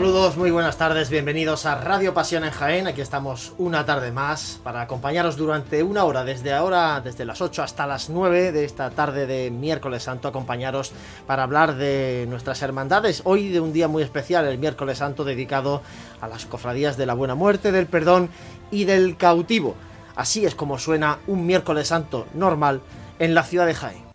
Saludos, muy buenas tardes, bienvenidos a Radio Pasión en Jaén. Aquí estamos una tarde más para acompañaros durante una hora, desde ahora, desde las 8 hasta las 9 de esta tarde de miércoles santo, acompañaros para hablar de nuestras hermandades. Hoy de un día muy especial, el miércoles santo, dedicado a las cofradías de la buena muerte, del perdón y del cautivo. Así es como suena un miércoles santo normal en la ciudad de Jaén.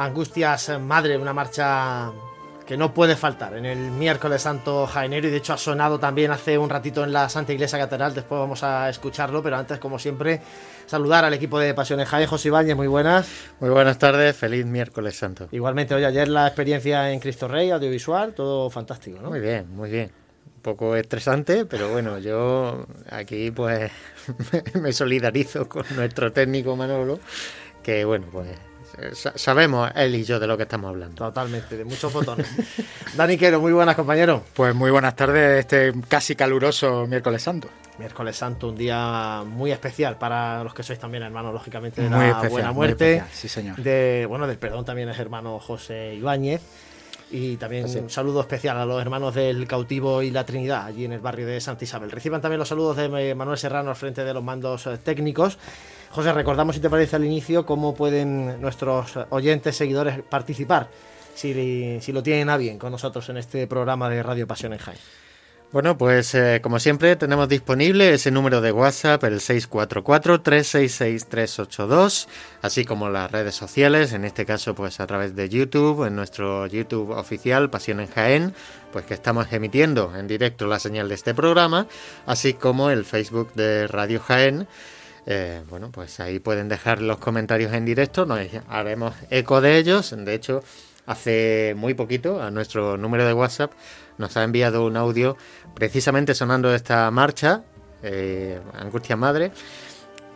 Angustias Madre, una marcha que no puede faltar en el miércoles santo jaenero y de hecho ha sonado también hace un ratito en la Santa Iglesia Catedral, después vamos a escucharlo, pero antes como siempre saludar al equipo de Pasiones Jaén, José Ibáñez, muy buenas. Muy buenas tardes, feliz miércoles santo. Igualmente, hoy ayer la experiencia en Cristo Rey, audiovisual, todo fantástico, ¿no? Muy bien, muy bien. Un poco estresante, pero bueno, yo aquí pues me solidarizo con nuestro técnico Manolo, que bueno, pues sabemos él y yo de lo que estamos hablando. Totalmente, de muchos botones. Dani Quero, muy buenas compañeros. Pues muy buenas tardes, este casi caluroso miércoles santo. Miércoles santo, un día muy especial para los que sois también hermanos, lógicamente, de la buena muerte. sí, señor. De, bueno, del perdón también es hermano José Ibáñez. Y también un saludo especial a los hermanos del cautivo y la Trinidad, allí en el barrio de Santa Isabel. Reciban también los saludos de Manuel Serrano al frente de los mandos eh, técnicos. José, recordamos si te parece al inicio cómo pueden nuestros oyentes, seguidores participar, si, lo tienen a bien con nosotros en este programa de Radio Pasión en Jaén. Bueno, pues eh, como siempre tenemos disponible ese número de WhatsApp, el 644-366-382, así como las redes sociales, en este caso pues a través de YouTube, en nuestro YouTube oficial Pasión en Jaén, pues que estamos emitiendo en directo la señal de este programa, así como el Facebook de Radio Jaén eh, bueno, pues ahí pueden dejar los comentarios en directo, nos haremos eco de ellos. De hecho, hace muy poquito a nuestro número de WhatsApp nos ha enviado un audio precisamente sonando esta marcha, eh, Angustia Madre,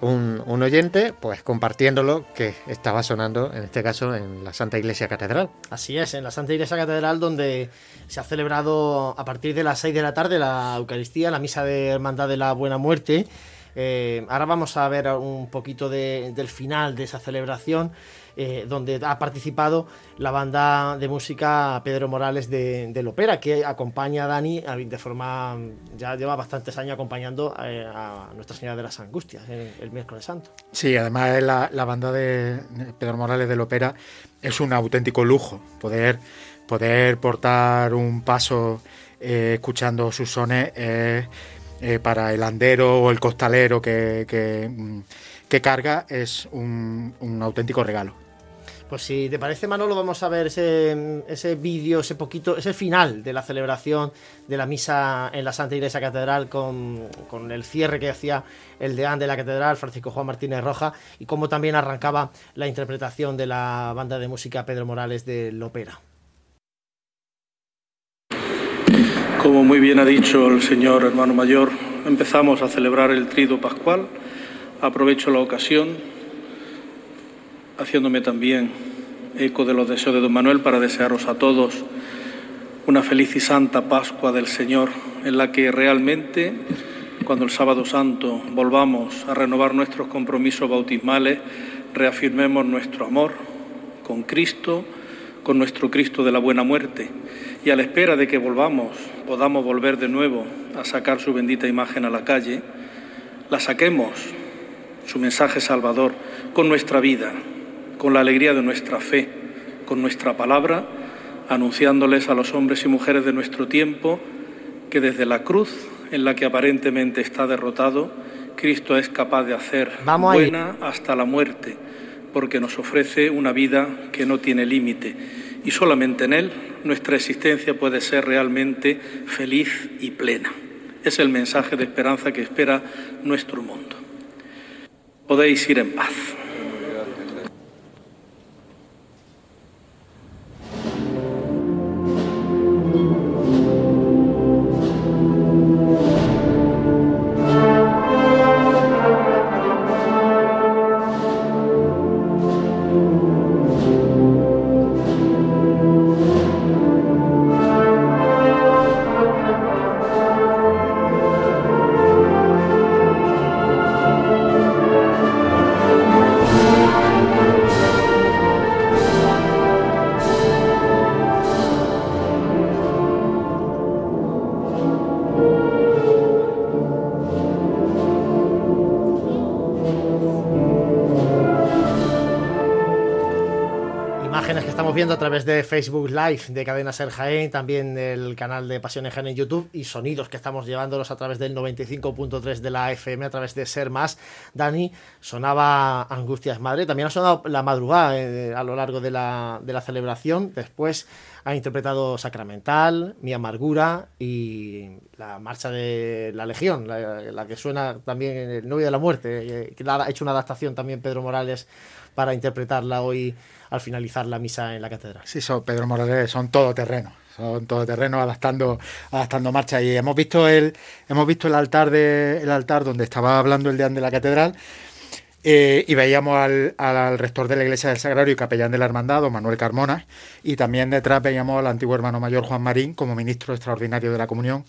un, oyente, pues compartiéndolo que estaba sonando, en este caso, en la Santa Iglesia Catedral. Así es, en la Santa Iglesia Catedral, donde se ha celebrado a partir de las 6 de la tarde la Eucaristía, la Misa de Hermandad de la Buena Muerte eh, ahora vamos a ver un poquito del final de esa celebración. Eh, donde ha participado la banda de música Pedro Morales de, Opera, que acompaña a Dani de forma, ya lleva bastantes años acompañando eh, a, Nuestra Señora de las Angustias el, miércoles santo. Sí, además la, banda de Pedro Morales del Opera es un auténtico lujo poder, poder portar un paso escuchando sus sones para el andero o el costalero que, que, mm, carga es un, auténtico regalo. Pues si te parece, Manolo, vamos a ver ese, ese vídeo, ese poquito, ese final de la celebración de la misa en la Santa Iglesia Catedral con, con el cierre que hacía el deán de la Catedral, Francisco Juan Martínez Roja, y cómo también arrancaba la interpretación de la banda de música Pedro Morales de Lopera. Como muy bien ha dicho el señor hermano mayor, empezamos a celebrar el trido pascual. Aprovecho la ocasión, haciéndome también eco de los deseos de don Manuel, para desearos a todos una feliz y santa Pascua del Señor, en la que realmente, cuando el sábado santo volvamos a renovar nuestros compromisos bautismales, reafirmemos nuestro amor con Cristo, con nuestro Cristo de la buena muerte y a la espera de que volvamos, podamos volver de nuevo a sacar su bendita imagen a la calle, la saquemos, su mensaje salvador, con nuestra vida, con la alegría de nuestra fe, con nuestra palabra, anunciándoles a los hombres y mujeres de nuestro tiempo que desde la cruz en la que aparentemente está derrotado, Cristo es capaz de hacer buena hasta la muerte, porque nos ofrece una vida que no tiene límite y solamente en Él nuestra existencia puede ser realmente feliz y plena. Es el mensaje de esperanza que espera nuestro mundo. Podéis ir en paz. A través de Facebook Live de Cadena Ser Jaén, también del canal de Pasión Jaén en YouTube y sonidos que estamos llevándolos a través del 95.3 de la FM, a través de Ser Más. Dani, sonaba Angustias Madre, también ha sonado La Madrugada eh, a lo largo de la, de la celebración. Después ha interpretado Sacramental, Mi Amargura y la Marcha de la Legión, la, que suena también en El Novio de la Muerte, eh, ha hecho una adaptación también Pedro Morales para interpretarla hoy al finalizar la misa en la catedral. Sí, son Pedro Morales, son todoterreno, son todoterreno adaptando, adaptando marcha. Y hemos visto el, hemos visto el altar de, el altar donde estaba hablando el deán de la catedral. Eh, y veíamos al, al, rector de la Iglesia del Sagrario y capellán de la Hermandad, Manuel Carmona, y también detrás veíamos al antiguo hermano mayor Juan Marín como ministro extraordinario de la comunión,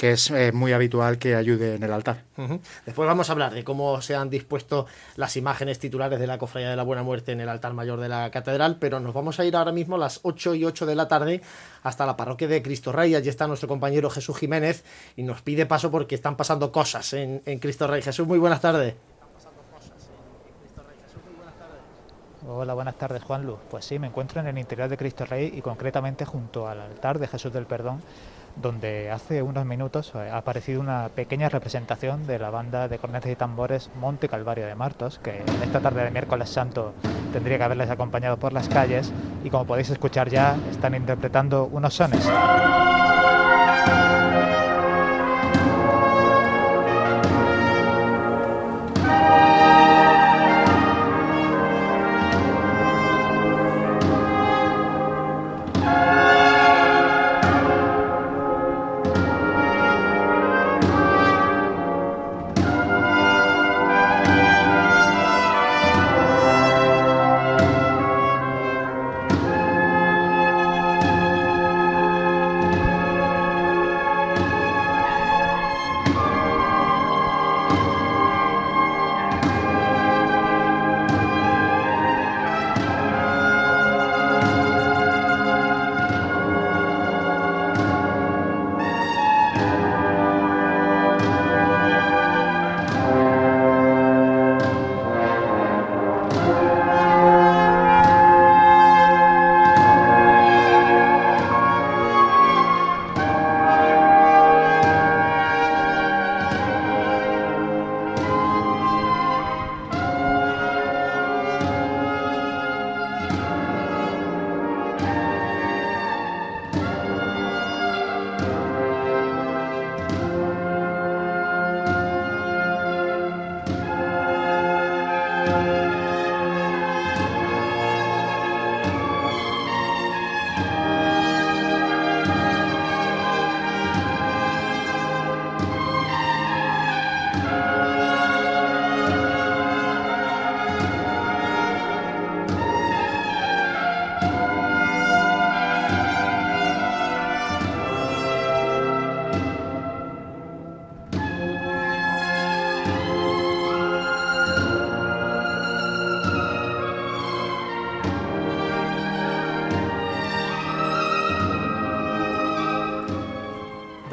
que es eh, muy habitual que ayude en el altar. Después vamos a hablar de cómo se han dispuesto las imágenes titulares de la Cofradía de la Buena Muerte en el altar mayor de la catedral, pero nos vamos a ir ahora mismo a las 8 y 8 de la tarde hasta la parroquia de Cristo Rey. Allí está nuestro compañero Jesús Jiménez y nos pide paso porque están pasando cosas en, en Cristo Rey. Jesús, muy buenas tardes. Hola, buenas tardes, Juan Luz. Pues sí, me encuentro en el interior de Cristo Rey y concretamente junto al altar de Jesús del Perdón, donde hace unos minutos eh, ha aparecido una pequeña representación de la banda de cornetas y tambores Monte Calvario de Martos, que en esta tarde de miércoles santo tendría que haberles acompañado por las calles y como podéis escuchar ya están interpretando unos sones.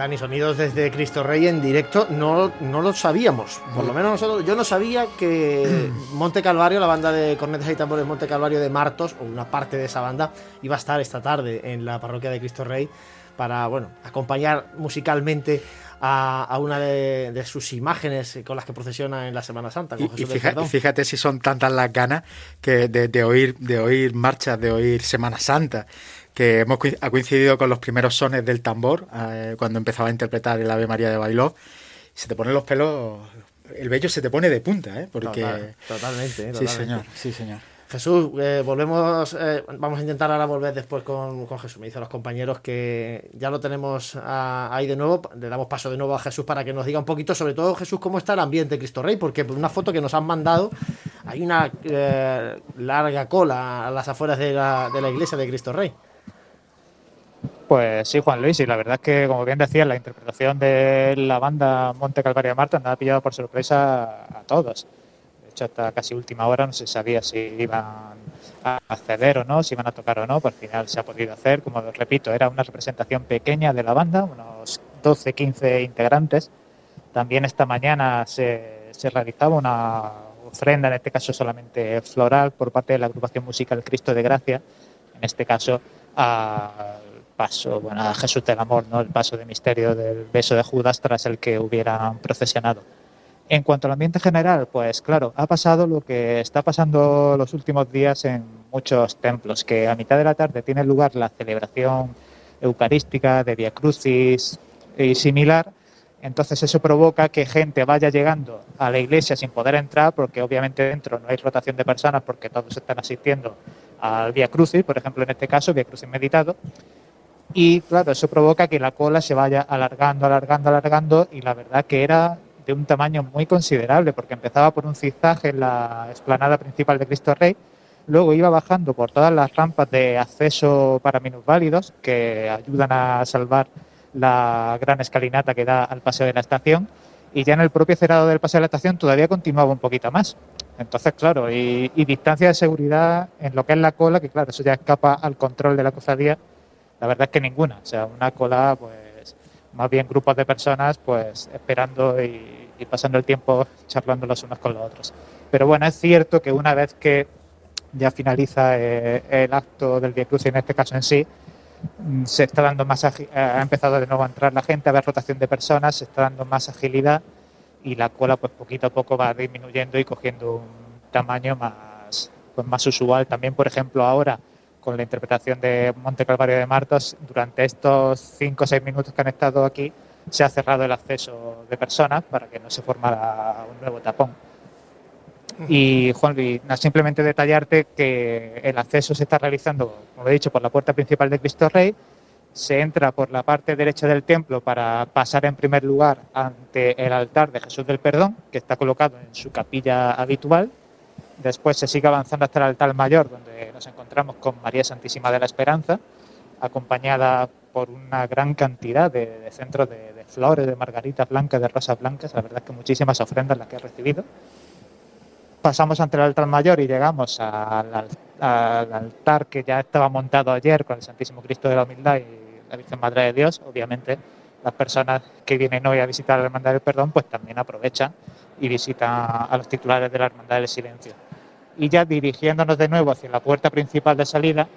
Dani, sonidos desde Cristo Rey en directo, no, no lo sabíamos. Por lo menos nosotros, yo no sabía que Monte Calvario, la banda de cornetas y tambores Monte Calvario de Martos, o una parte de esa banda, iba a estar esta tarde en la parroquia de Cristo Rey para, bueno, acompañar musicalmente a, una de, sus imágenes con las que procesiona en la Semana Santa. y, fíjate, si son tantas las ganas que de, oír, de oír marchas, de oír Semana Santa que hemos, ha coincidido con los primeros sones del tambor, eh, cuando empezaba a interpretar el Ave María de Bailó. Se te ponen los pelos, el vello se te pone de punta, ¿eh? Porque... totalmente, Sí, señor, sí, señor. Jesús, eh, volvemos, eh, vamos a intentar ahora volver después con, Jesús. Me dicen los compañeros que ya lo tenemos ahí de nuevo. Le damos paso de nuevo a Jesús para que nos diga un poquito, sobre todo Jesús, cómo está el ambiente Cristo Rey, porque por una foto que nos han mandado hay una larga cola a las afueras de la, de la iglesia de Cristo Rey. Pues sí, Juan Luis, y la verdad es que, como bien decía, la interpretación de la banda Monte Calvario de Marta nos ha pillado por sorpresa a todos. De hecho, hasta casi última hora no se sabía si iban a acceder o no, si iban a tocar o no, por final se ha podido hacer. Como repito, era una representación pequeña de la banda, unos 12, 15 integrantes. También esta mañana se, se realizaba una ofrenda, en este caso solamente floral, por parte de la agrupación musical Cristo de Gracia, en este caso al paso, bueno, a Jesús del Amor, ¿no? el paso de misterio del beso de Judas tras el que hubieran procesionado. En cuanto al ambiente general, pues claro, ha pasado lo que está pasando los últimos días en muchos templos, que a mitad de la tarde tiene lugar la celebración eucarística de Via Crucis y similar, entonces eso provoca que gente vaya llegando a la iglesia sin poder entrar, porque obviamente dentro no hay rotación de personas, porque todos están asistiendo al Via Crucis, por ejemplo en este caso, Via Crucis meditado, y claro, eso provoca que la cola se vaya alargando, alargando, alargando, y la verdad que era de un tamaño muy considerable, porque empezaba por un zigzag en la explanada principal de Cristo Rey, luego iba bajando por todas las rampas de acceso para minusválidos, que ayudan a salvar la gran escalinata que da al paseo de la estación y ya en el propio cerrado del paseo de la estación todavía continuaba un poquito más. Entonces, claro, y, distancia de seguridad en lo que es la cola, que claro, eso ya escapa al control de la cofradía, la verdad es que ninguna. O sea, una cola, pues, más bien grupos de personas, pues, esperando y, pasando el tiempo charlando los unos con los otros. Pero bueno, es cierto que una vez que ya finaliza eh, el acto del Via Cruz, en este caso en sí, Mm, se está dando más eh, ha empezado de nuevo a entrar la gente, a ver rotación de personas, se está dando más agilidad y la cola pues poquito a poco va disminuyendo y cogiendo un tamaño más pues más usual. También, por ejemplo, ahora con la interpretación de Monte Calvario de Martos, durante estos 5 o 6 minutos que han estado aquí, se ha cerrado el acceso de personas para que no se formara un nuevo tapón. Y Juan Luis, simplemente detallarte que el acceso se está realizando, como he dicho, por la puerta principal de Cristo Rey. Se entra por la parte derecha del templo para pasar en primer lugar ante el altar de Jesús del Perdón, que está colocado en su capilla habitual. Después se sigue avanzando hasta el altar mayor, donde nos encontramos con María Santísima de la Esperanza, acompañada por una gran cantidad de, centros de, flores, de margaritas blancas, de rosas blancas. La verdad es que muchísimas ofrendas las que he recibido pasamos ante el altar mayor y llegamos al, altar que ya estaba montado ayer con el Santísimo Cristo de la Humildad y la Virgen Madre de Dios, obviamente las personas que vienen hoy a visitar la Hermandad del Perdón pues también aprovechan y visitan a los titulares de la Hermandad del Silencio. Y ya dirigiéndonos de nuevo hacia la puerta principal de salida,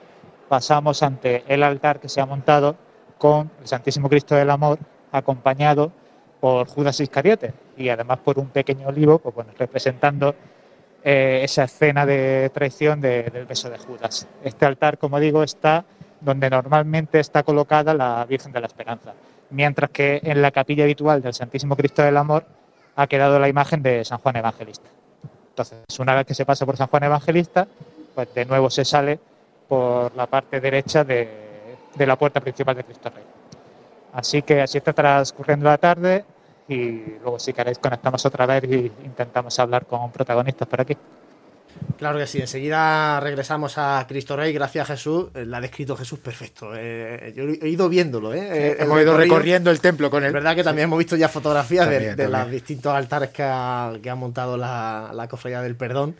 pasamos ante el altar que se ha montado con el Santísimo Cristo del Amor acompañado por Judas Iscariote y además por un pequeño olivo pues, bueno, representando eh, esa escena de traición del beso de Judas. Este altar, como digo, está donde normalmente está colocada la Virgen de la Esperanza, mientras que en la capilla habitual del Santísimo Cristo del Amor ha quedado la imagen de San Juan Evangelista. Entonces, una vez que se pasa por San Juan Evangelista, pues de nuevo se sale por la parte derecha de, la puerta principal de Cristo Rey. Así que así está transcurriendo la tarde, y luego si queréis conectamos otra vez y intentamos hablar con protagonistas por aquí. Claro que sí, enseguida regresamos a Cristo Rey, gracias a Jesús, eh, la ha descrito Jesús perfecto. Eh, yo he ido viéndolo, ¿eh? hemos ido recorriendo el templo con él. Es verdad que también hemos visto ya fotografías de, los distintos altares que ha, que ha montado la, la Cofradía del Perdón.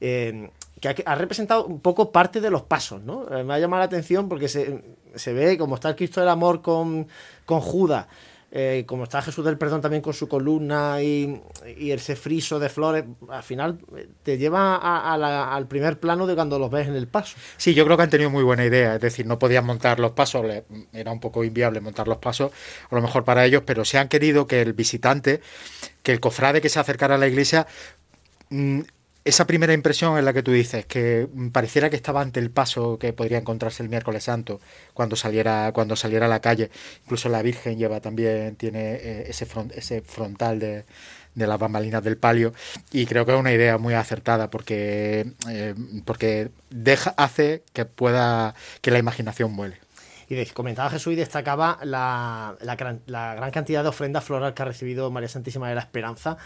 que ha, representado un poco parte de los pasos, ¿no? me ha llamado la atención porque se, se ve como está el Cristo del Amor con, con Judas, eh, como está Jesús del Perdón también con su columna y, ese friso de flores, al final eh, te lleva al primer plano de cuando los ves en el paso. Sí, yo creo que han tenido muy buena idea, es decir, no podían montar los pasos, era un poco inviable montar los pasos, a lo mejor para ellos, pero se han querido que el visitante, que el cofrade que se acercara a la iglesia, mm, esa primera impresión es la que tú dices, que pareciera que estaba ante el paso que podría encontrarse el miércoles santo cuando saliera, cuando saliera a la calle. Incluso la Virgen lleva también, tiene eh, ese, ese frontal de, las bambalinas del palio y creo que es una idea muy acertada porque, eh, porque deja, hace que pueda que la imaginación vuele. Y comentaba Jesús y destacaba la, la, la gran cantidad de ofrendas floral que ha recibido María Santísima de la Esperanza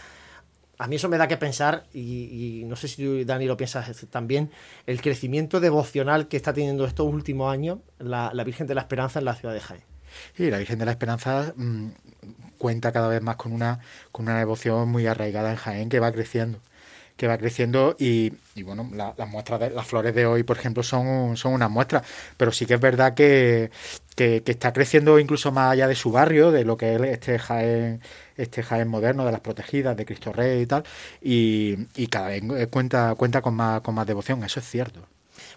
a mí eso me da que pensar, y, no sé si tú, Dani, lo piensas también, el crecimiento devocional que está teniendo estos últimos años la, Virgen de la Esperanza en la ciudad de Jaén. Sí, la Virgen de la Esperanza mm, cuenta cada vez más con una, con una devoción muy arraigada en Jaén que va creciendo que va creciendo y, bueno, las muestras de las flores de hoy, por ejemplo, son, son una muestra, pero sí que es verdad que, que, está creciendo incluso más allá de su barrio, de lo que es este Jaén, este Jaén moderno, de las protegidas, de Cristo Rey y tal, y, cada vez cuenta, cuenta con, más, con más devoción, eso es cierto.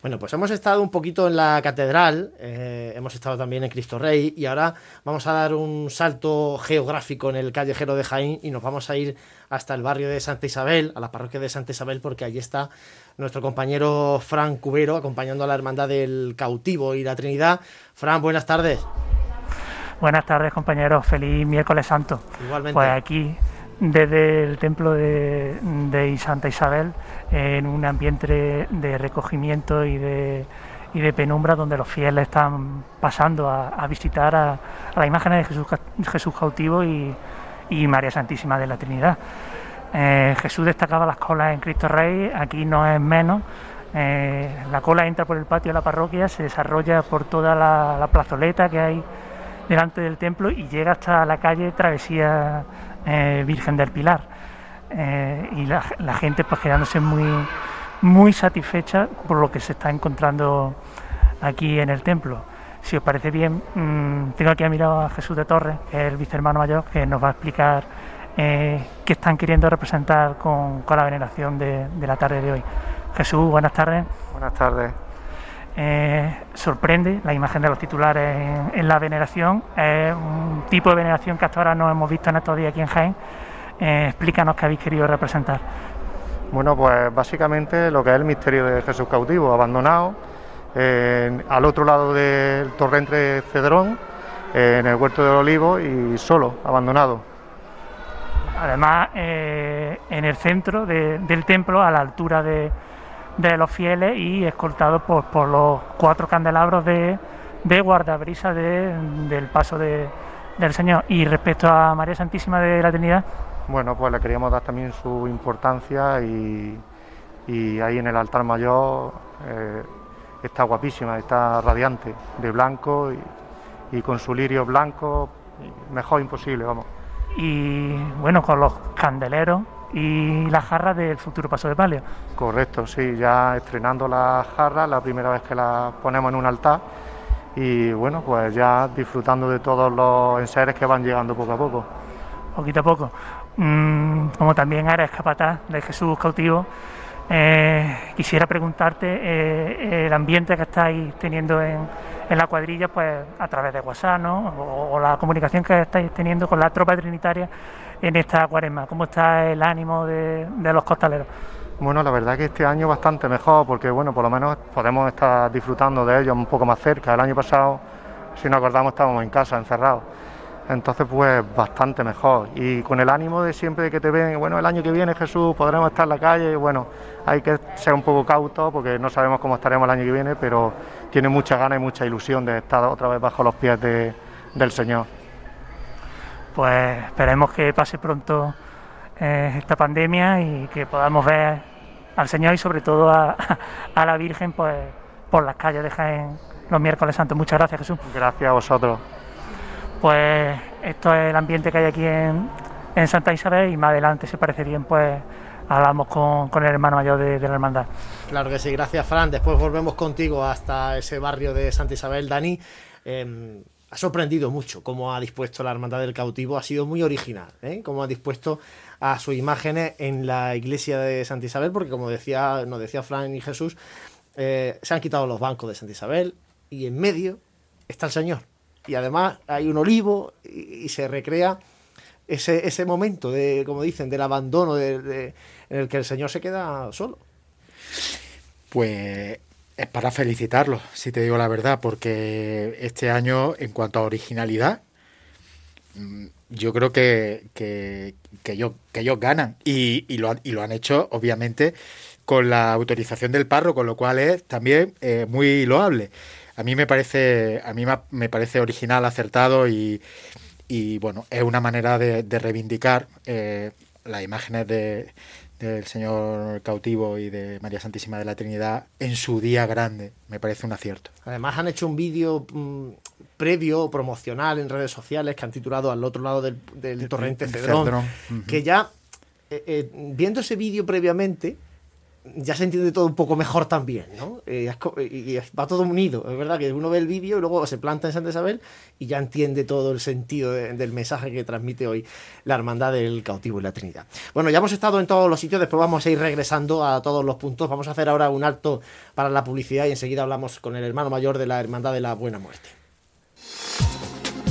Bueno, pues hemos estado un poquito en la catedral, eh, hemos estado también en Cristo Rey y ahora vamos a dar un salto geográfico en el callejero de Jaén y nos vamos a ir hasta el barrio de Santa Isabel, a la parroquia de Santa Isabel, porque allí está nuestro compañero Fran Cubero acompañando a la Hermandad del Cautivo y la Trinidad. Fran, buenas tardes. Buenas tardes compañeros, feliz miércoles santo. Igualmente. Pues aquí desde el templo de, de Santa Isabel en un ambiente de recogimiento y de, y de penumbra donde los fieles están pasando a, visitar a, a, las imágenes de Jesús, Jesús cautivo y, y, María Santísima de la Trinidad. Eh, Jesús destacaba las colas en Cristo Rey, aquí no es menos. Eh, la cola entra por el patio de la parroquia, se desarrolla por toda la, la plazoleta que hay delante del templo y llega hasta la calle Travesía eh, Virgen del Pilar. Eh, y la, gente pues quedándose muy, muy satisfecha por lo que se está encontrando aquí en el templo. Si os parece bien, mmm, tengo aquí a mirar a Jesús de Torres, que es el vicehermano mayor, que nos va a explicar eh, qué están queriendo representar con, con la veneración de, de, la tarde de hoy. Jesús, buenas tardes. Buenas tardes. Eh, sorprende la imagen de los titulares en, en, la veneración. Es un tipo de veneración que hasta ahora no hemos visto en estos días aquí en Jaén. Eh, explícanos qué habéis querido representar. Bueno, pues básicamente lo que es el misterio de Jesús cautivo, abandonado, eh, al otro lado del torrente Cedrón, en el huerto del olivo y solo, abandonado. Además, eh, en el centro de, del templo, a la altura de, de los fieles y escoltado por, por los cuatro candelabros de, de guardabrisa de, del paso de, del Señor. Y respecto a María Santísima de la Trinidad. Bueno, pues le queríamos dar también su importancia y, y ahí en el altar mayor eh, está guapísima, está radiante, de blanco y, y con su lirio blanco, mejor imposible, vamos. Y bueno, con los candeleros y las jarras del futuro paso de palio. Correcto, sí, ya estrenando las jarras, la primera vez que las ponemos en un altar y bueno, pues ya disfrutando de todos los enseres que van llegando poco a poco. Poquito a poco. Mm, como también eres capataz de Jesús cautivo, eh, quisiera preguntarte eh, el ambiente que estáis teniendo en, en, la cuadrilla, pues a través de WhatsApp, ¿no? O, o la comunicación que estáis teniendo con la tropa trinitaria en esta cuaresma? ¿Cómo está el ánimo de, los costaleros? Bueno, la verdad que este año bastante mejor, porque bueno, por lo menos podemos estar disfrutando de ellos un poco más cerca. El año pasado, si nos acordamos, estábamos en casa, encerrados. Entonces, pues bastante mejor. Y con el ánimo de siempre que te ven, bueno, el año que viene Jesús podremos estar en la calle, y bueno, hay que ser un poco cautos porque no sabemos cómo estaremos el año que viene, pero tiene mucha ganas y mucha ilusión de estar otra vez bajo los pies de, del Señor pues esperemos que pase pronto eh, esta pandemia y que podamos ver al Señor y sobre todo a, a, la Virgen pues por las calles de Jaén los miércoles santos. Muchas gracias Jesús. Gracias a vosotros. Pues esto es el ambiente que hay aquí en, en Santa Isabel y más adelante, si parece bien, pues hablamos con, con el hermano mayor de, de, la hermandad. Claro que sí, gracias Fran. Después volvemos contigo hasta ese barrio de Santa Isabel, Dani. Eh, ha sorprendido mucho cómo ha dispuesto la Hermandad del Cautivo, ha sido muy original, ¿eh? cómo ha dispuesto a sus imágenes en la iglesia de Santa Isabel, porque como decía, nos decía Fran y Jesús, eh, se han quitado los bancos de Santa Isabel y en medio está el Señor. Y además hay un olivo y, se recrea ese, ese, momento, de, como dicen, del abandono en el que el Señor se queda solo. Pues es para felicitarlos, si te digo la verdad, porque este año, en cuanto a originalidad, mm, yo creo que, que, ellos, que ellos ganan y, y, lo han, y lo han hecho, obviamente, con la autorización del parro, con lo cual es también eh, muy loable. A mí me parece, a mí me parece original, acertado y, y bueno, es una manera de, de reivindicar eh, las imágenes de, del Señor cautivo y de María Santísima de la Trinidad en su día grande. Me parece un acierto. Además han hecho un vídeo mmm, previo, promocional en redes sociales que han titulado Al otro lado del, del el, torrente Cedrón, Cedrón. Uh -huh. que ya, eh, eh, viendo ese vídeo previamente, ya se entiende todo un poco mejor también, ¿no? Eh, y va todo unido. Es verdad que uno ve el vídeo y luego se planta en Santa Isabel y ya entiende todo el sentido del mensaje que transmite hoy la Hermandad del Cautivo y la Trinidad. Bueno, ya hemos estado en todos los sitios, después vamos a ir regresando a todos los puntos. Vamos a hacer ahora un alto para la publicidad y enseguida hablamos con el hermano mayor de la Hermandad de la Buena Muerte.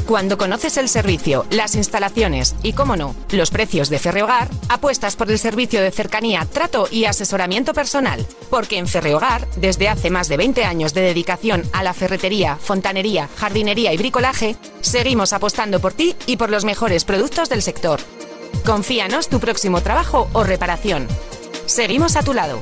Cuando conoces el servicio, las instalaciones y, cómo no, los precios de Ferrehogar, apuestas por el servicio de cercanía, trato y asesoramiento personal. Porque en Ferrehogar, desde hace más de 20 años de dedicación a la ferretería, fontanería, jardinería y bricolaje, seguimos apostando por ti y por los mejores productos del sector. Confíanos tu próximo trabajo o reparación. Seguimos a tu lado.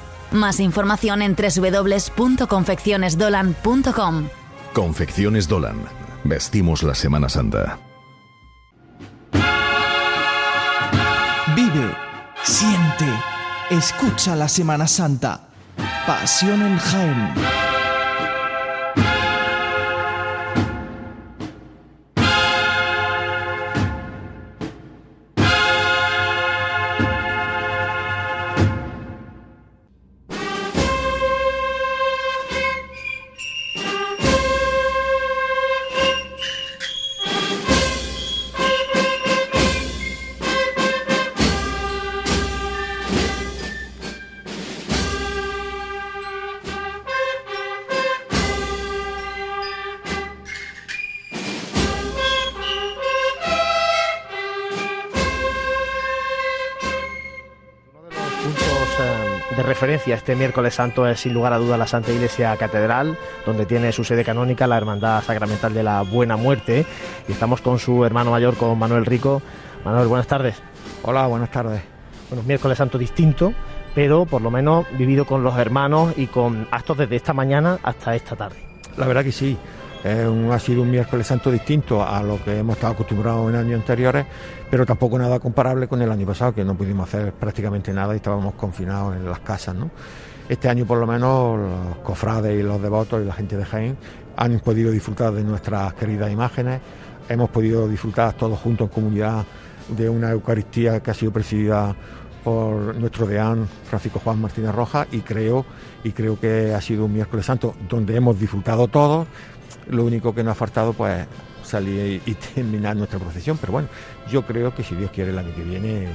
Más información en www.confeccionesdolan.com. Confecciones Dolan. Vestimos la Semana Santa. Vive, siente, escucha la Semana Santa. Pasión en Jaén. Este miércoles santo es sin lugar a duda la Santa Iglesia Catedral, donde tiene su sede canónica la Hermandad Sacramental de la Buena Muerte. Y estamos con su hermano mayor, con Manuel Rico. Manuel, buenas tardes. Hola, buenas tardes. Bueno, miércoles santo distinto, pero por lo menos vivido con los hermanos y con actos desde esta mañana hasta esta tarde. La verdad que sí. Ha sido un miércoles santo distinto a lo que hemos estado acostumbrados en años anteriores, pero tampoco nada comparable con el año pasado, que no pudimos hacer prácticamente nada y estábamos confinados en las casas. Este año por lo menos los cofrades y los devotos y la gente de Jaén han podido disfrutar de nuestras queridas imágenes, hemos podido disfrutar todos juntos en comunidad de una Eucaristía que ha sido presidida por nuestro deán Francisco Juan Martínez Rojas y creo y creo que ha sido un miércoles santo donde hemos disfrutado todos. Lo único que nos ha faltado pues salir y, terminar nuestra procesión. Pero bueno, yo creo que si Dios quiere el año que viene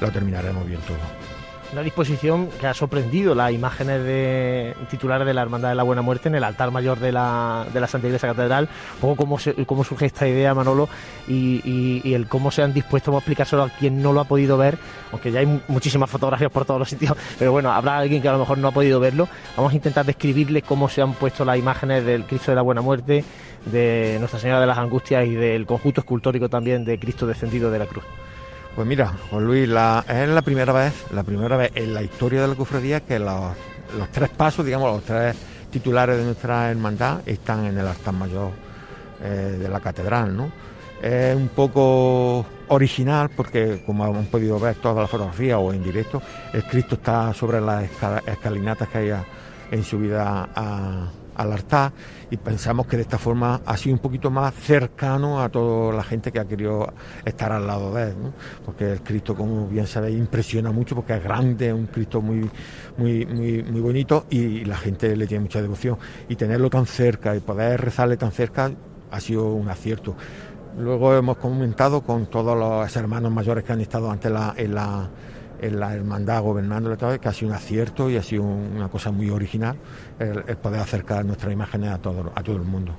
lo terminaremos bien todo. Una disposición que ha sorprendido las imágenes de titulares de la Hermandad de la Buena Muerte en el altar mayor de la, de la Santa Iglesia Catedral. Un poco cómo, cómo surge esta idea, Manolo, y, el cómo se han dispuesto, a explicárselo a quien no lo ha podido ver, aunque ya hay muchísimas fotografías por todos los sitios, pero bueno, habrá alguien que a lo mejor no ha podido verlo. Vamos a intentar describirle cómo se han puesto las imágenes del Cristo de la Buena Muerte de Nuestra Señora de las Angustias y del conjunto escultórico también de Cristo descendido de la cruz. Pues mira, Juan Luis, es la primera vez, la primera vez en la historia de la cofradía que los, tres pasos, digamos, los tres titulares de nuestra hermandad están en el altar mayor eh, de la catedral, ¿no? Es un poco original porque, como hemos podido ver toda la fotografía o en directo, el Cristo está sobre las escalinatas que hay en subida a, al altar y pensamos que de esta forma ha sido un poquito más cercano a toda la gente que ha querido estar al lado de él, porque el Cristo, como bien sabéis, impresiona mucho porque es grande, es un Cristo muy, muy, muy, muy bonito y la gente le tiene mucha devoción y tenerlo tan cerca y poder rezarle tan cerca ha sido un acierto. Luego hemos comentado con todos los hermanos mayores que han estado antes en la la hermandad gobernando que ha sido un acierto y ha sido una cosa muy original el, poder acercar nuestras imágenes a todo, a todo el mundo.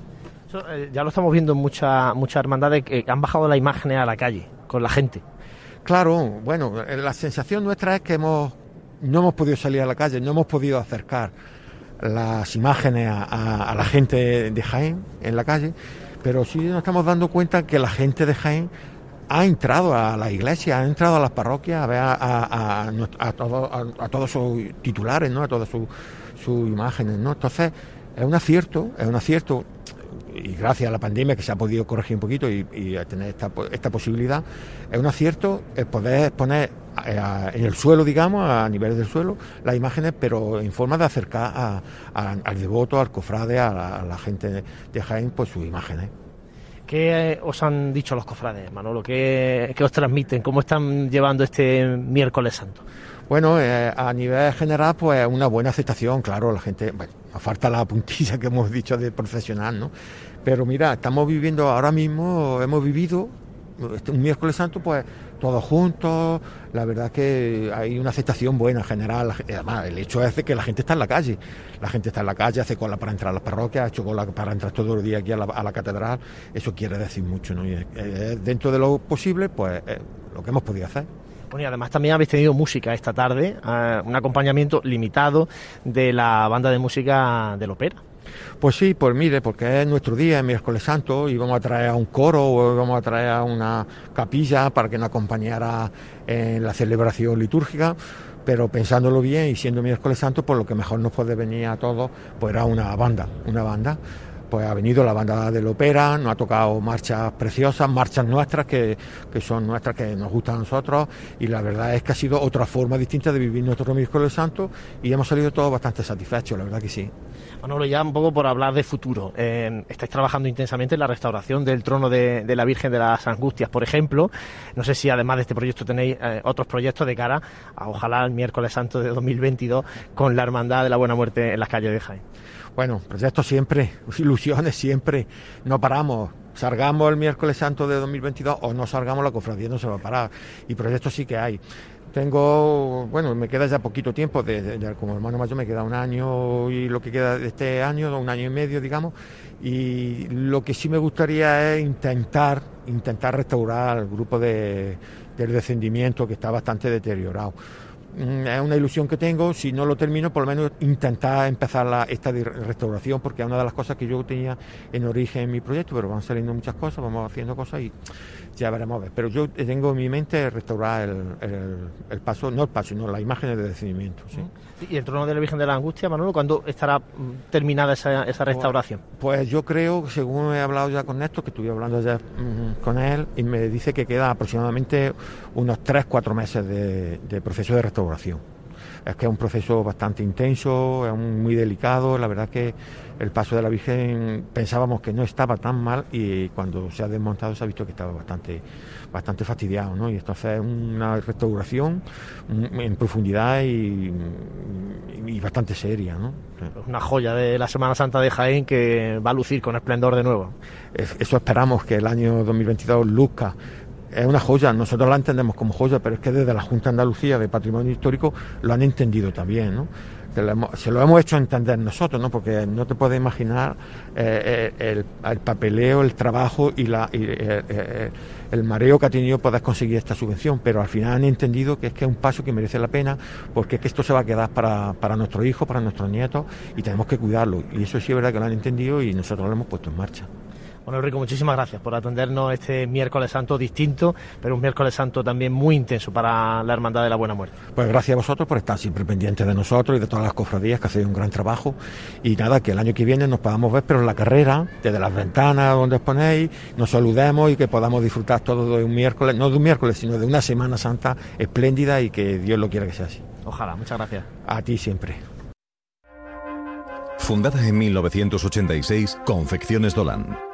Eh, ya lo estamos viendo en muchas muchas hermandades que han bajado las imágenes a la calle con la gente. Claro, bueno, eh, la sensación nuestra es que hemos, no hemos podido salir a la calle, no hemos podido acercar las imágenes a, la gente de Jaén en la calle, pero sí nos estamos dando cuenta que la gente de Jaén ha entrado a la iglesia, ha entrado a las parroquias a ver a, a, todos sus titulares, ¿no? a todas sus, imágenes. ¿no? Entonces, es un acierto, es un acierto, y gracias a la pandemia que se ha podido corregir un poquito y, tener esta, posibilidad, es un acierto el poder poner eh, en el suelo, digamos, a nivel del suelo, las imágenes, pero en forma de acercar al devoto, al cofrade, a la, gente de Jaén, pues sus imágenes. ¿Qué os han dicho los cofrades, Manolo? ¿Qué, os transmiten? ¿Cómo están llevando este miércoles santo? Bueno, eh, a nivel general, pues una buena aceptación, claro, la gente, bueno, nos falta la puntilla que hemos dicho de profesional, ¿no? Pero mira, estamos viviendo ahora mismo, hemos vivido este, un miércoles santo, pues todos juntos, la verdad que hay una aceptación buena en general, además el hecho es que la gente está en la calle, la gente está en la calle, hace cola para entrar a las parroquias, ha hecho cola para entrar todo el día aquí a la, catedral, eso quiere decir mucho, ¿no? Y dentro de lo posible, pues lo que hemos podido hacer. Bueno, y además también habéis tenido música esta tarde, eh, un acompañamiento limitado de la banda de música del ópera. Pues sí, pues mire, porque es nuestro día, es miércoles santo, y vamos a traer a un coro o vamos a traer a una capilla para que nos acompañara en la celebración litúrgica pero pensándolo bien y siendo miércoles santo, pues lo que mejor nos puede venir a todos, pues era una banda, una banda pues ha venido la banda del ópera, nos ha tocado marchas preciosas, marchas nuestras que, son nuestras, que nos gustan a nosotros, y la verdad es que ha sido otra forma distinta de vivir nuestro miércoles santo y hemos salido todos bastante satisfechos, la verdad que sí. Manolo, ya un poco por hablar de futuro. Eh, estáis trabajando intensamente en la restauración del trono de, la Virgen de las Angustias, por ejemplo. No sé si además de este proyecto tenéis eh, otros proyectos de cara a ojalá el miércoles santo de 2022 con la Hermandad de la Buena Muerte en las calles de Jaén. Bueno, proyectos siempre, ilusiones siempre, no paramos. Salgamos el miércoles santo de 2022 o no salgamos, la cofradía no se va a parar. Y proyectos sí que hay. Tengo, bueno, me queda ya poquito tiempo, de, como hermano mayor me queda un año y lo que queda de este año, un año y medio, digamos, y lo que sí me gustaría es intentar, intentar restaurar el grupo de, del descendimiento que está bastante deteriorado. Mm, es una ilusión que tengo, si no lo termino, por lo menos intentar empezar esta restauración, porque es una de las cosas que yo tenía en origen en mi proyecto, pero van saliendo muchas cosas, vamos haciendo cosas y ya veremos a ver. Pero yo tengo en mi mente restaurar el, paso, no el paso, sino la imagen de decidimiento. ¿sí? ¿Y el trono de la Virgen de la Angustia, Manolo, cuándo estará mm, terminada esa, esa restauración? Pues, yo creo, según he hablado ya con Néstor, que estuve hablando ya mm, con él, y me dice que queda aproximadamente unos 3-4 meses de proceso de restauración es que es un proceso bastante intenso, es muy delicado, la verdad que el paso de la Virgen pensábamos que no estaba tan mal y cuando se ha desmontado se ha visto que estaba bastante, bastante fastidiado, ¿no? Y entonces es una restauración en profundidad y, bastante seria, ¿no? Una joya de la Semana Santa de Jaén que va a lucir con esplendor de nuevo. Eso esperamos que el año 2022 luzca es una joya, nosotros la entendemos como joya, pero es que desde la Junta Andalucía de Patrimonio Histórico lo han entendido también, ¿no? se lo hemos hecho entender nosotros, ¿no? Porque no te puedes imaginar eh, eh, el, papeleo, el trabajo y, la, eh, el mareo que ha tenido poder conseguir esta subvención, pero al final han entendido que es que es un paso que merece la pena, porque es que esto se va a quedar para, para nuestros hijos, para nuestros nietos, y tenemos que cuidarlo. Y eso sí es verdad que lo han entendido y nosotros lo hemos puesto en marcha. Bueno, Rico, muchísimas gracias por atendernos este miércoles santo distinto, pero un miércoles santo también muy intenso para la Hermandad de la Buena Muerte. Pues gracias a vosotros por estar siempre pendientes de nosotros y de todas las cofradías que hacéis un gran trabajo. Y nada, que el año que viene nos podamos ver, pero en la carrera, desde las ventanas donde os ponéis, nos saludemos y que podamos disfrutar todo de un miércoles, no de un miércoles, sino de una Semana Santa espléndida y que Dios lo quiera que sea así. Ojalá, muchas gracias. A ti siempre. Fundada en 1986, Confecciones Dolan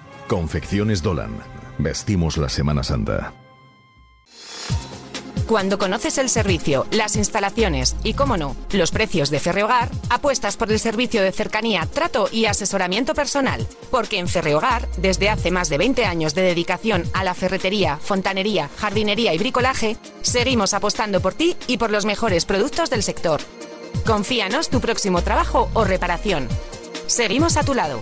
Confecciones Dolan. Vestimos la Semana Santa. Cuando conoces el servicio, las instalaciones y, cómo no, los precios de Ferrehogar, apuestas por el servicio de cercanía, trato y asesoramiento personal. Porque en Ferrehogar, desde hace más de 20 años de dedicación a la ferretería, fontanería, jardinería y bricolaje, seguimos apostando por ti y por los mejores productos del sector. Confíanos tu próximo trabajo o reparación. Seguimos a tu lado.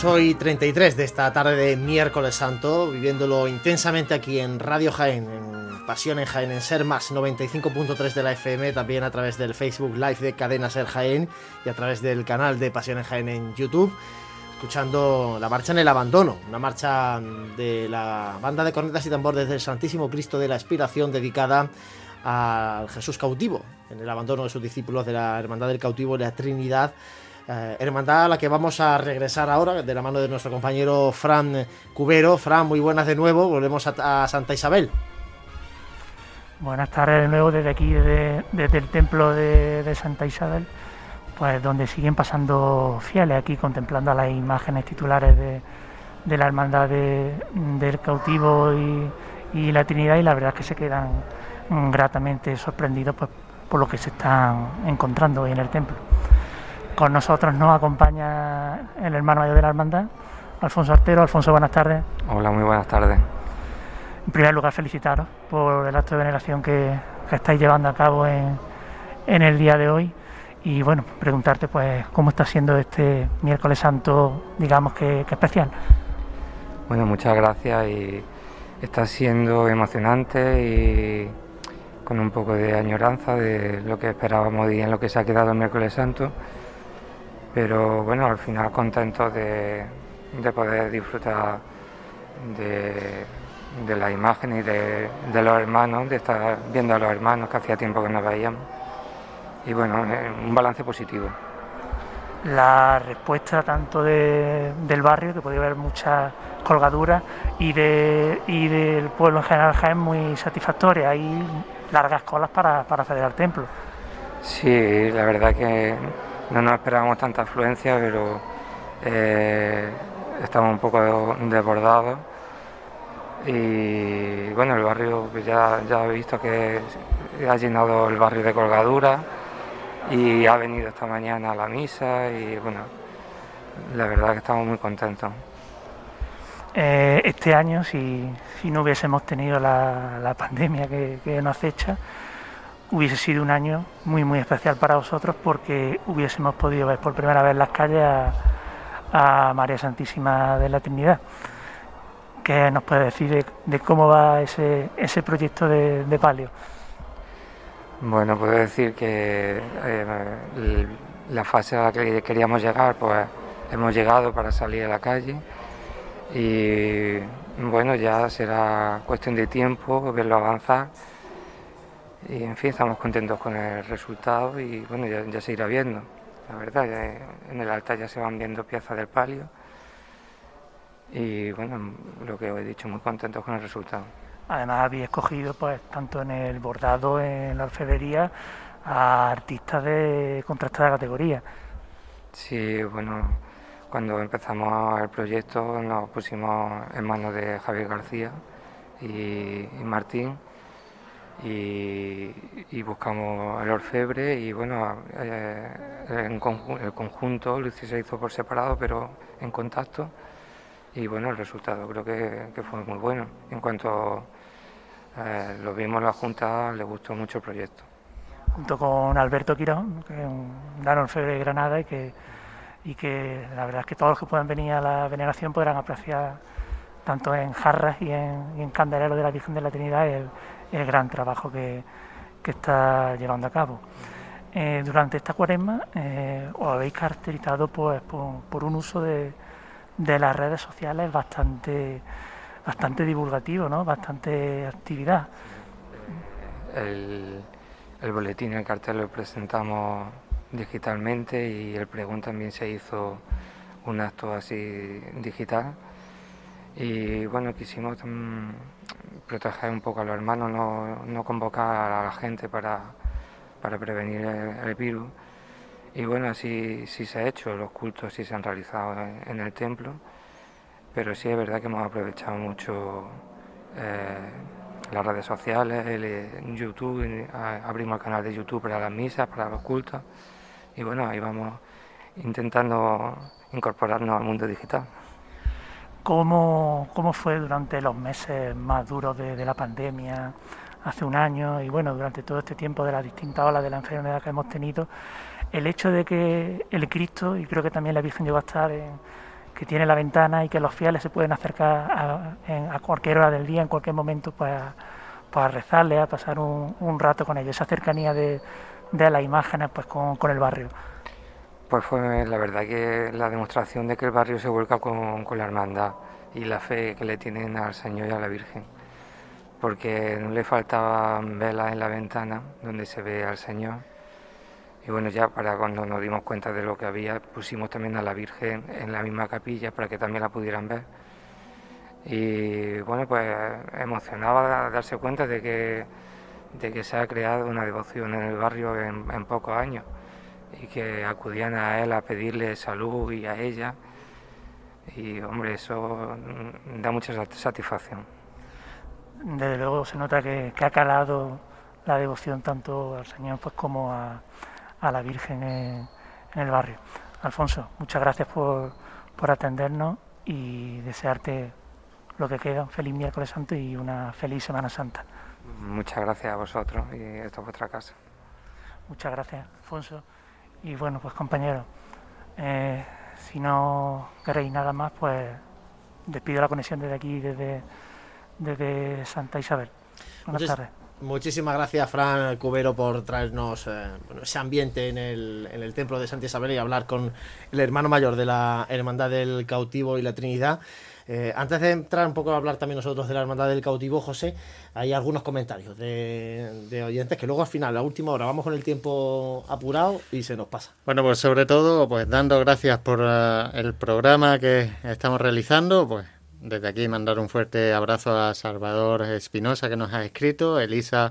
Ocho y 33 de esta tarde de miércoles santo, viviéndolo intensamente aquí en Radio Jaén, en Pasión en Jaén, en Ser Más 95.3 de la FM, también a través del Facebook Live de Cadena Ser Jaén y a través del canal de Pasión en Jaén en YouTube, escuchando la marcha en el abandono, una marcha de la banda de cornetas y tambores del Santísimo Cristo de la Expiración dedicada al Jesús cautivo, en el abandono de sus discípulos de la Hermandad del Cautivo de la Trinidad. Eh, hermandad a la que vamos a regresar ahora, de la mano de nuestro compañero Fran Cubero. Fran, muy buenas de nuevo, volvemos a, Santa Isabel. Buenas tardes de nuevo desde aquí, desde, desde el templo de, Santa Isabel, pues donde siguen pasando fieles aquí contemplando las imágenes titulares de, la hermandad de, del cautivo y, y, la Trinidad y la verdad es que se quedan gratamente sorprendidos pues, por lo que se están encontrando hoy en el templo. Con nosotros nos acompaña el hermano mayor de la hermandad, Alfonso Artero. Alfonso, buenas tardes. Hola, muy buenas tardes. En primer lugar, felicitaros por el acto de veneración que, que estáis llevando a cabo en, en, el día de hoy. Y bueno, preguntarte pues cómo está siendo este miércoles santo, digamos que, que especial. Bueno, muchas gracias y está siendo emocionante y con un poco de añoranza de lo que esperábamos y en lo que se ha quedado el miércoles santo pero bueno, al final contento de, de poder disfrutar de, de la imagen y de, de, los hermanos, de estar viendo a los hermanos que hacía tiempo que no veíamos. Y bueno, un balance positivo. La respuesta tanto de, del barrio, que podía haber muchas colgaduras, y, de, y del pueblo en general es muy satisfactoria. Hay largas colas para, para acceder al templo. Sí, la verdad que no nos esperábamos tanta afluencia, pero eh, estamos un poco desbordados. Y bueno, el barrio pues ya, ya he visto que ha llenado el barrio de colgadura y ha venido esta mañana a la misa y bueno, la verdad que estamos muy contentos. Eh, este año, si, si, no hubiésemos tenido la, pandemia que, que nos acecha, hubiese sido un año muy muy especial para vosotros porque hubiésemos podido ver por primera vez en las calles a, María Santísima de la Trinidad. ¿Qué nos puede decir de, cómo va ese, ese proyecto de, de, palio? Bueno, puedo decir que eh, la fase a la que queríamos llegar, pues hemos llegado para salir a la calle y bueno, ya será cuestión de tiempo verlo avanzar y en fin, estamos contentos con el resultado y bueno, ya, ya se irá viendo. La verdad, ya en el altar ya se van viendo piezas del palio y bueno, lo que he dicho, muy contentos con el resultado. Además habéis escogido pues tanto en el bordado, en la orfebrería, a artistas de contrastada categoría. Sí, bueno, cuando empezamos el proyecto nos pusimos en manos de Javier García y, Martín y, buscamos el orfebre y bueno, eh, el conjunto se hizo por separado pero en contacto y bueno, el resultado creo que, fue muy bueno. En cuanto eh, lo vimos en la Junta, le gustó mucho el proyecto. Junto con Alberto Quirón, que es un gran orfebre de Granada y que y que la verdad es que todos los que puedan venir a la veneración podrán apreciar tanto en jarras y en, candeleros de la Virgen de la Trinidad el, gran trabajo que, está llevando a cabo. Eh, durante esta cuaresma eh, os habéis caracterizado pues, por, un uso de, las redes sociales bastante bastante divulgativo, ¿no? bastante actividad. El, el boletín, el cartel lo presentamos digitalmente y el pregón también se hizo un acto así digital. Y bueno, quisimos proteger un poco a los hermanos, no, no convocar a la gente para, para prevenir el, virus. Y bueno, así sí se ha hecho, los cultos sí se han realizado en, el templo, pero sí es verdad que hemos aprovechado mucho eh, las redes sociales, el, YouTube, abrimos el canal de YouTube para las misas, para los cultos y bueno, ahí vamos intentando incorporarnos al mundo digital. ¿Cómo, cómo fue durante los meses más duros de, la pandemia, hace un año y bueno, durante todo este tiempo de las distintas olas de la enfermedad que hemos tenido, el hecho de que el Cristo, y creo que también la Virgen llegó a estar en, que tiene la ventana y que los fieles se pueden acercar a, cualquier hora del día, en cualquier momento, para, para rezarle, a pasar un, un rato con ellos, esa cercanía de, de las imágenes pues con, el barrio? Pues fue la verdad que la demostración de que el barrio se vuelca con, la hermandad y la fe que le tienen al Señor y a la Virgen. Porque no le faltaban velas en la ventana donde se ve al Señor. Y bueno, ya para cuando nos dimos cuenta de lo que había, pusimos también a la Virgen en la misma capilla para que también la pudieran ver. Y bueno, pues emocionaba darse cuenta de que de que se ha creado una devoción en el barrio en, pocos años y que acudían a él a pedirle salud y a ella. Y hombre, eso da mucha satisfacción. Desde luego se nota que, ha calado la devoción tanto al Señor pues como a, la Virgen en, el barrio. Alfonso, muchas gracias por, por atendernos y desearte lo que queda, un feliz miércoles santo y una feliz Semana Santa. Muchas gracias a vosotros y esto es vuestra casa. Muchas gracias, Alfonso. Y bueno, pues compañeros, eh, si no queréis nada más, pues despido la conexión desde aquí, desde, desde Santa Isabel. Buenas tardes. Muchísimas gracias, Fran Cubero, por traernos eh, ese ambiente en el, en el templo de Santa Isabel y hablar con el hermano mayor de la Hermandad del Cautivo y la Trinidad. Eh, antes de entrar un poco a hablar también nosotros de la Hermandad del Cautivo, José, hay algunos comentarios de, oyentes que luego al final, a última hora, vamos con el tiempo apurado y se nos pasa. Bueno, pues sobre todo, pues dando gracias por eh, el programa que estamos realizando, pues desde aquí mandar un fuerte abrazo a Salvador Espinosa que nos ha escrito, Elisa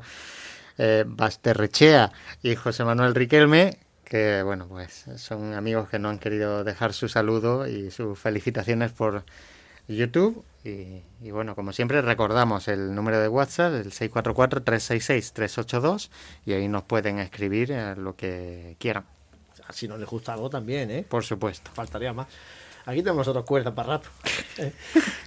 eh, Basterrechea y José Manuel Riquelme, que bueno, pues son amigos que no han querido dejar su saludo y sus felicitaciones por YouTube. Y, bueno, como siempre, recordamos el número de WhatsApp, el 644-366-382, y ahí nos pueden escribir eh, lo que quieran. Si no les gusta algo también, ¿eh? Por supuesto. Faltaría más. Aquí tenemos otras cuerdas para rato.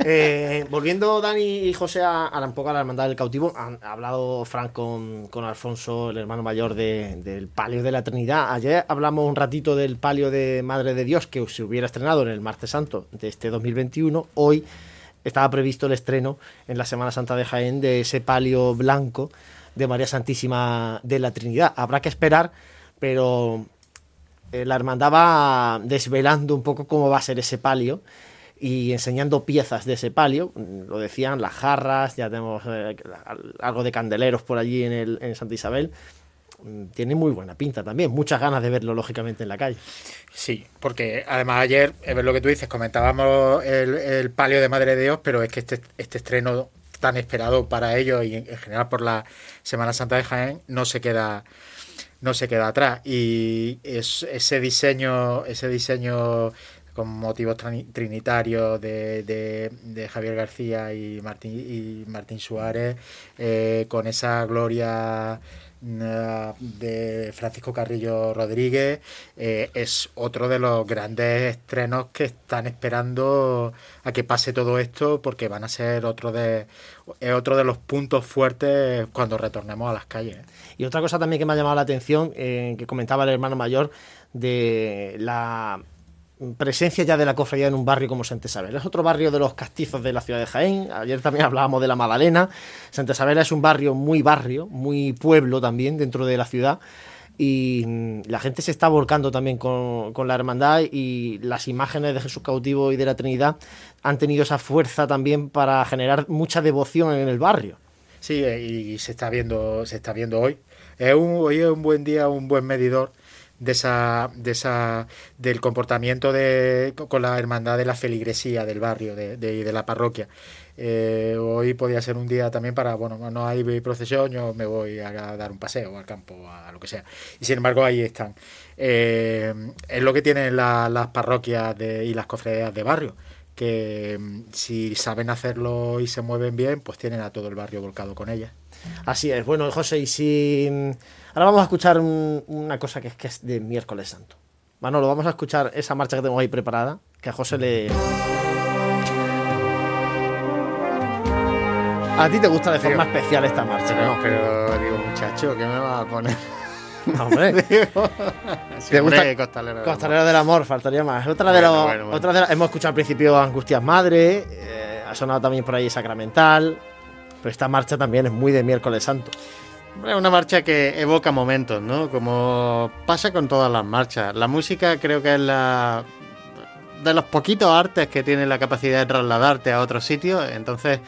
Eh, volviendo Dani y José a, a, un poco a la hermandad del cautivo, han hablado Frank con, Alfonso, el hermano mayor del palio de la Trinidad. Ayer hablamos un ratito del palio de Madre de Dios que se hubiera estrenado en el martes santo de este 2021. Hoy estaba previsto el estreno en la Semana Santa de Jaén de ese palio blanco de María Santísima de la Trinidad. Habrá que esperar, pero eh, la hermandad va desvelando un poco cómo va a ser ese palio y enseñando piezas de ese palio. Lo decían, las jarras, ya tenemos eh, algo de candeleros por allí en, el, en Santa Isabel. Mm, tiene muy buena pinta también, muchas ganas de verlo lógicamente en la calle. Sí, porque además ayer, es lo que tú dices, comentábamos el, palio de Madre de Dios, pero es que este, este estreno tan esperado para ellos y en general por la Semana Santa de Jaén no se queda no se queda atrás. Y es, ese diseño, ese diseño con motivos trinitarios de, de, Javier García y Martín, y Martín Suárez, eh, con esa gloria de Francisco Carrillo Rodríguez eh, es otro de los grandes estrenos que están esperando a que pase todo esto porque van a ser otro de otro de los puntos fuertes cuando retornemos a las calles. Y otra cosa también que me ha llamado la atención eh, que comentaba el hermano mayor de la presencia ya de la cofradía en un barrio como Santa Isabel. Es otro barrio de los castizos de la ciudad de Jaén. Ayer también hablábamos de la Magdalena. Santa Isabel es un barrio muy barrio, muy pueblo también dentro de la ciudad. Y mm, la gente se está volcando también con, la hermandad y las imágenes de Jesús cautivo y de la Trinidad han tenido esa fuerza también para generar mucha devoción en el barrio. Sí, eh, y se está viendo, se está viendo hoy. Es un, hoy es un buen día, un buen medidor de esa, de esa, del comportamiento de, con la hermandad de la feligresía del barrio, de, de, la parroquia. Eh, hoy podía ser un día también para, bueno, no hay procesión, yo me voy a dar un paseo al campo, a lo que sea. Y sin embargo ahí están. Eh, es lo que tienen las parroquias de, y las cofradías de barrio, que mm, si saben hacerlo y se mueven bien, pues tienen a todo el barrio volcado con ellas. Así es. Bueno, José, y si Ahora vamos a escuchar una cosa que es, que es de miércoles santo. Manolo, vamos a escuchar esa marcha que tengo ahí preparada, que a José le... A ti te gusta de forma especial esta marcha, ¿no? Pero digo, muchacho, ¿qué me va a poner? hombre. ¿Te gusta Costalero, Costalero del, amor. faltaría más. Otra de, los, otra de hemos escuchado al principio Angustias Madre, eh, ha sonado también por ahí Sacramental, pero esta marcha también es muy de miércoles santo. Una marcha que evoca momentos, ¿no? Como pasa con todas las marchas. La música creo que es la de los poquitos artes que tiene la capacidad de trasladarte a otro sitio. Entonces,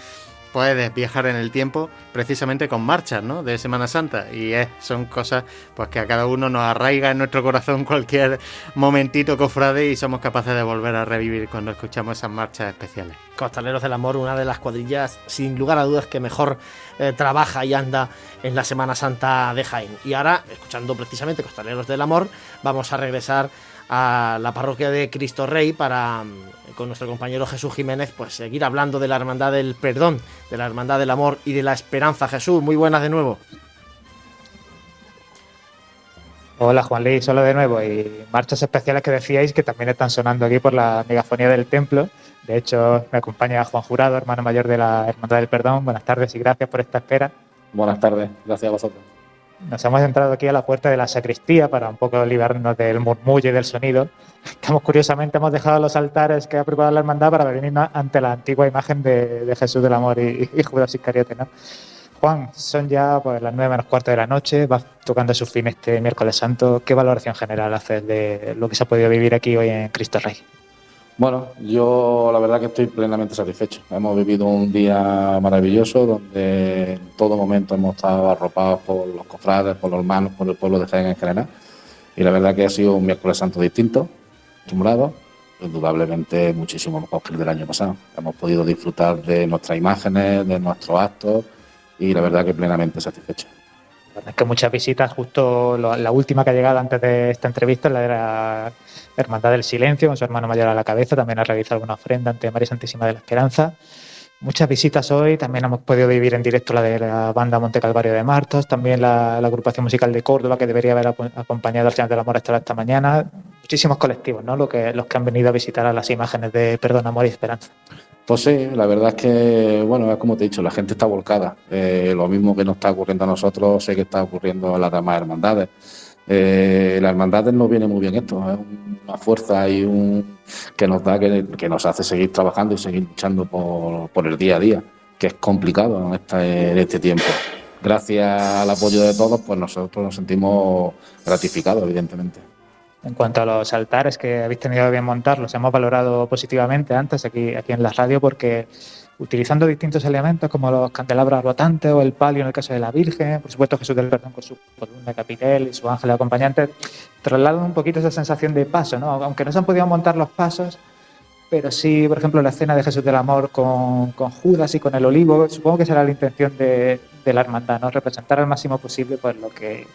puedes viajar en el tiempo precisamente con marchas, ¿no? De Semana Santa. Y es, son cosas pues que a cada uno nos arraiga en nuestro corazón cualquier momentito cofrade y somos capaces de volver a revivir cuando escuchamos esas marchas especiales. Costaleros del Amor, una de las cuadrillas sin lugar a dudas que mejor eh, trabaja y anda en la Semana Santa de Jaén. Y ahora, escuchando precisamente Costaleros del Amor, vamos a regresar a la parroquia de Cristo Rey para mm, con nuestro compañero Jesús Jiménez pues seguir hablando de la hermandad del perdón, de la hermandad del amor y de la esperanza. Jesús, muy buenas de nuevo. Hola Juan Luis, solo de nuevo y marchas especiales que decíais que también están sonando aquí por la megafonía del templo. De hecho, me acompaña Juan Jurado, hermano mayor de la Hermandad del Perdón. Buenas tardes y gracias por esta espera. Buenas tardes, gracias a vosotros. Nos hemos entrado aquí a la puerta de la sacristía para un poco liberarnos del murmullo y del sonido. Estamos curiosamente, hemos dejado los altares que ha preparado la hermandad para venir ante la antigua imagen de, Jesús del Amor y, Judas Iscariote. ¿no? Juan, son ya pues, las nueve menos cuarto de la noche, va tocando su fin este miércoles santo. ¿Qué valoración general haces de lo que se ha podido vivir aquí hoy en Cristo Rey? Bueno, yo la verdad que estoy plenamente satisfecho. Hemos vivido un día maravilloso donde en todo momento hemos estado arropados por los cofrades, por los hermanos, por el pueblo de Jaén en general. Y la verdad que ha sido un miércoles santo distinto, acostumbrado, indudablemente muchísimo mejor que el del año pasado. Hemos podido disfrutar de nuestras imágenes, de nuestros actos y la verdad que plenamente satisfecho. Es que muchas visitas, justo la última que ha llegado antes de esta entrevista, la de la Hermandad del Silencio, con su hermano mayor a la cabeza, también ha realizado alguna ofrenda ante María Santísima de la Esperanza. Muchas visitas hoy, también hemos podido vivir en directo la de la banda Monte Calvario de Martos, también la, agrupación musical de Córdoba, que debería haber acompañado al Señor del Amor hasta esta mañana. Muchísimos colectivos, ¿no? Lo que, los que han venido a visitar a las imágenes de Perdón, Amor y Esperanza. Pues sí, la verdad es que, bueno, es como te he dicho, la gente está volcada. Eh, lo mismo que nos está ocurriendo a nosotros, sé que está ocurriendo a las demás hermandades. Eh, las hermandades nos viene muy bien esto, es una fuerza y un que nos da, que, nos hace seguir trabajando y seguir luchando por, el día a día, que es complicado en este, en este tiempo. Gracias al apoyo de todos, pues nosotros nos sentimos gratificados, evidentemente. En cuanto a los altares que habéis tenido bien montar, los hemos valorado positivamente antes aquí, aquí en la radio porque utilizando distintos elementos como los candelabros rotantes o el palio en el caso de la Virgen, por supuesto Jesús del Perdón con su columna capitel y su ángel acompañante, trasladan un poquito esa sensación de paso, ¿no? aunque no se han podido montar los pasos, pero sí, por ejemplo, la escena de Jesús del Amor con, con Judas y con el olivo, supongo que será la intención de, de la hermandad, ¿no? representar al máximo posible pues, lo que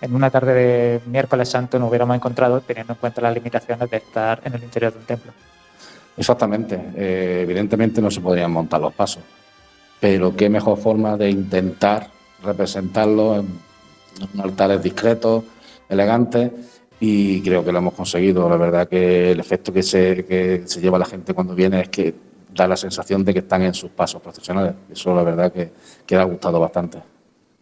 en una tarde de miércoles santo nos hubiéramos encontrado teniendo en cuenta las limitaciones de estar en el interior del templo. Exactamente. Eh, evidentemente no se podrían montar los pasos, pero qué mejor forma de intentar representarlo en, altares discretos, elegantes, y creo que lo hemos conseguido. La verdad que el efecto que se, que se lleva la gente cuando viene es que da la sensación de que están en sus pasos profesionales. Eso la verdad que, que ha gustado bastante.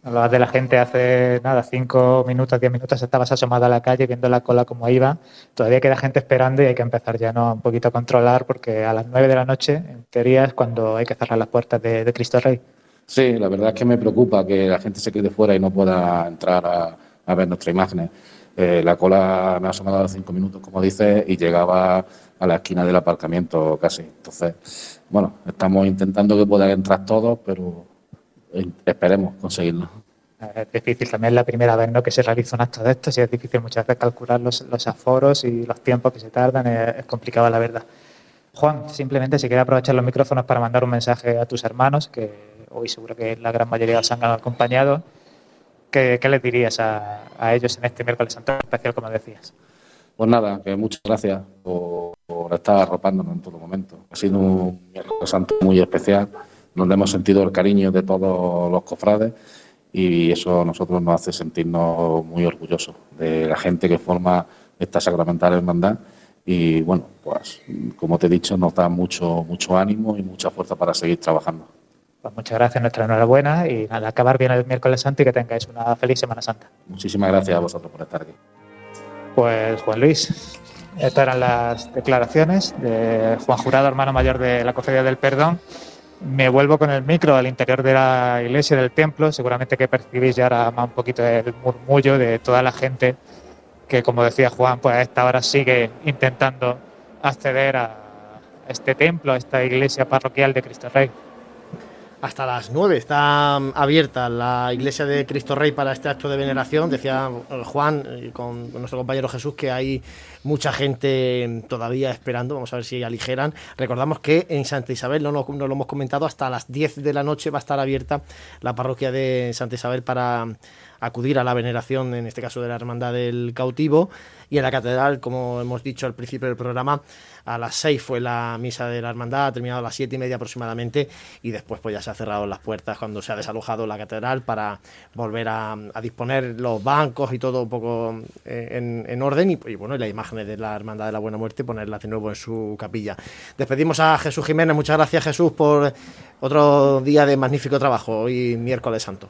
Hablabas de la gente hace nada, cinco minutos, diez minutos, estabas asomada a la calle viendo la cola como iba. Todavía queda gente esperando y hay que empezar ya ¿no? un poquito a controlar porque a las nueve de la noche, en teoría, es cuando hay que cerrar las puertas de, Cristo Rey. Sí, la verdad es que me preocupa que la gente se quede fuera y no pueda entrar a, ver nuestras imágenes. Eh, la cola me ha asomado a los cinco minutos, como dices, y llegaba a la esquina del aparcamiento casi. Entonces, bueno, estamos intentando que puedan entrar todos, pero esperemos conseguirlo. Es difícil también la primera vez ¿no? que se realiza un acto de estos y es difícil muchas veces calcular los, los aforos y los tiempos que se tardan, es, es complicado la verdad. Juan, simplemente si quieres aprovechar los micrófonos para mandar un mensaje a tus hermanos, que hoy seguro que la gran mayoría os han acompañado, ¿qué, qué les dirías a, a, ellos en este miércoles santo especial, como decías? Pues nada, que muchas gracias por, por estar arropándonos en todo momento. Ha sido un miércoles santo muy especial, donde hemos sentido el cariño de todos los cofrades y eso a nosotros nos hace sentirnos muy orgullosos de la gente que forma esta sacramental hermandad y bueno, pues como te he dicho, nos da mucho, mucho ánimo y mucha fuerza para seguir trabajando. Pues muchas gracias, nuestra enhorabuena y nada, acabar bien el miércoles santo y que tengáis una feliz Semana Santa. Muchísimas gracias a vosotros por estar aquí. Pues Juan Luis, estas eran las declaraciones de Juan Jurado, hermano mayor de la Cofradía del Perdón. Me vuelvo con el micro al interior de la iglesia del templo. Seguramente que percibís ya ahora más un poquito el murmullo de toda la gente que, como decía Juan, pues a esta hora sigue intentando acceder a este templo, a esta iglesia parroquial de Cristo Rey. Hasta las 9 está abierta la iglesia de Cristo Rey para este acto de veneración. Decía Juan con nuestro compañero Jesús que hay mucha gente todavía esperando. Vamos a ver si aligeran. Recordamos que en Santa Isabel, no, no, no lo hemos comentado, hasta las 10 de la noche va a estar abierta la parroquia de Santa Isabel para acudir a la veneración, en este caso de la Hermandad del Cautivo. Y en la catedral, como hemos dicho al principio del programa, a las 6 fue la misa de la hermandad, ha terminado a las siete y media aproximadamente y después pues ya se ha cerrado las puertas cuando se ha desalojado la catedral para volver a, disponer los bancos y todo un poco eh, en, en, orden y, y, bueno, y las imágenes de la hermandad de la Buena Muerte ponerlas de nuevo en su capilla. Despedimos a Jesús Jiménez, muchas gracias Jesús por otro día de magnífico trabajo, hoy miércoles santo.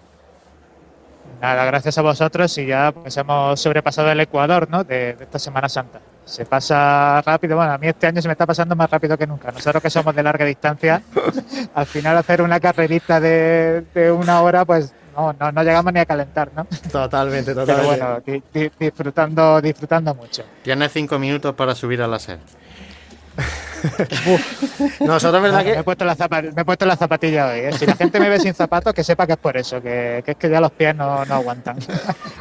Nada, gracias a vosotros y ya pues hemos sobrepasado el Ecuador ¿no? de, de esta Semana Santa se pasa rápido. Bueno, a mí este año se me está pasando más rápido que nunca. Nosotros que somos de larga distancia, al final hacer una carrerita de, de una hora, pues no, no, no, llegamos ni a calentar, ¿no? Totalmente, totalmente. Pero bueno, di, di, disfrutando, disfrutando mucho. Tienes cinco minutos para subir a la SER. Nosotros, ¿verdad que? Me he puesto la, me he puesto la zapatilla hoy. ¿eh? Si la gente me ve sin zapatos, que sepa que es por eso, que, que es que ya los pies no, no aguantan.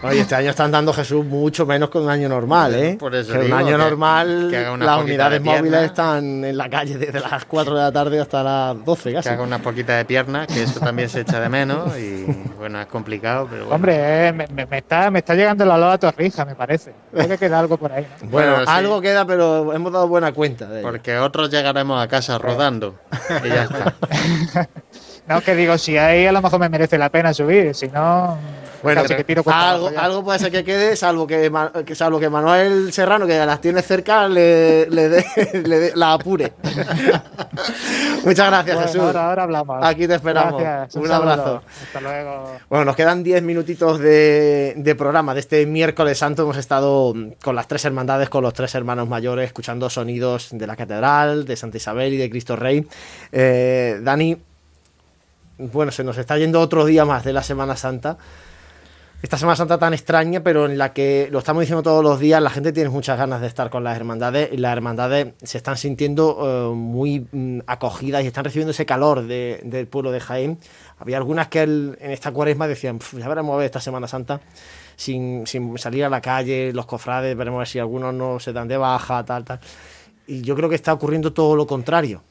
Oye, este año están dando Jesús mucho menos que un año normal, ¿eh? Por eso que digo, un año que, normal, que las unidades móviles están en la calle desde las 4 de la tarde hasta las 12 casi. Que haga una poquita de pierna, que eso también se echa de menos y bueno, es complicado, pero bueno. Hombre, eh, me, me, está, me está llegando la loa a Torrija, me parece. Creo que queda algo por ahí. ¿no? Bueno, bueno sí. algo queda, pero hemos dado buena cuenta de ello. Porque otros llegaremos a casa rodando y ya está. no, que digo, si ahí a lo mejor me merece la pena subir, si no... Bueno, que tiro algo, algo, puede ser que quede, salvo que, que, salvo que Manuel Serrano, que las tiene cerca, le, le de, la apure. Muchas gracias, bueno, Jesús. Ahora, ahora, hablamos. Aquí te esperamos. Gracias, un, un abrazo. Hasta luego. Bueno, nos quedan 10 minutitos de, de, programa. De este miércoles santo hemos estado con las tres hermandades, con los tres hermanos mayores, escuchando sonidos de la catedral, de Santa Isabel y de Cristo Rey. Eh, Dani, bueno, se nos está yendo otro día más de la Semana Santa esta Semana Santa tan extraña, pero en la que lo estamos diciendo todos los días, la gente tiene muchas ganas de estar con las hermandades y las hermandades se están sintiendo uh, muy um, acogidas y están recibiendo ese calor de, del pueblo de Jaén. Había algunas que en esta cuaresma decían, ya veremos a ver esta Semana Santa sin, sin, salir a la calle, los cofrades, veremos a ver si algunos no se dan de baja, tal, tal. Y yo creo que está ocurriendo todo lo contrario.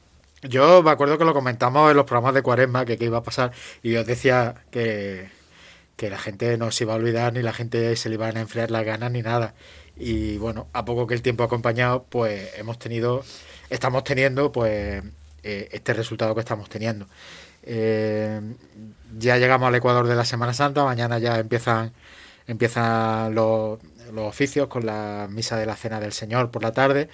Yo me acuerdo que lo comentamos en los programas de cuaresma, que qué iba a pasar, y os decía que que la gente no se iba a olvidar ni la gente se le iban a enfriar las ganas ni nada. Y bueno, a poco que el tiempo ha acompañado, pues hemos tenido, estamos teniendo pues eh, este resultado que estamos teniendo. Eh, ya llegamos al Ecuador de la Semana Santa, mañana ya empiezan, empiezan los, los oficios con la misa de la Cena del Señor por la tarde.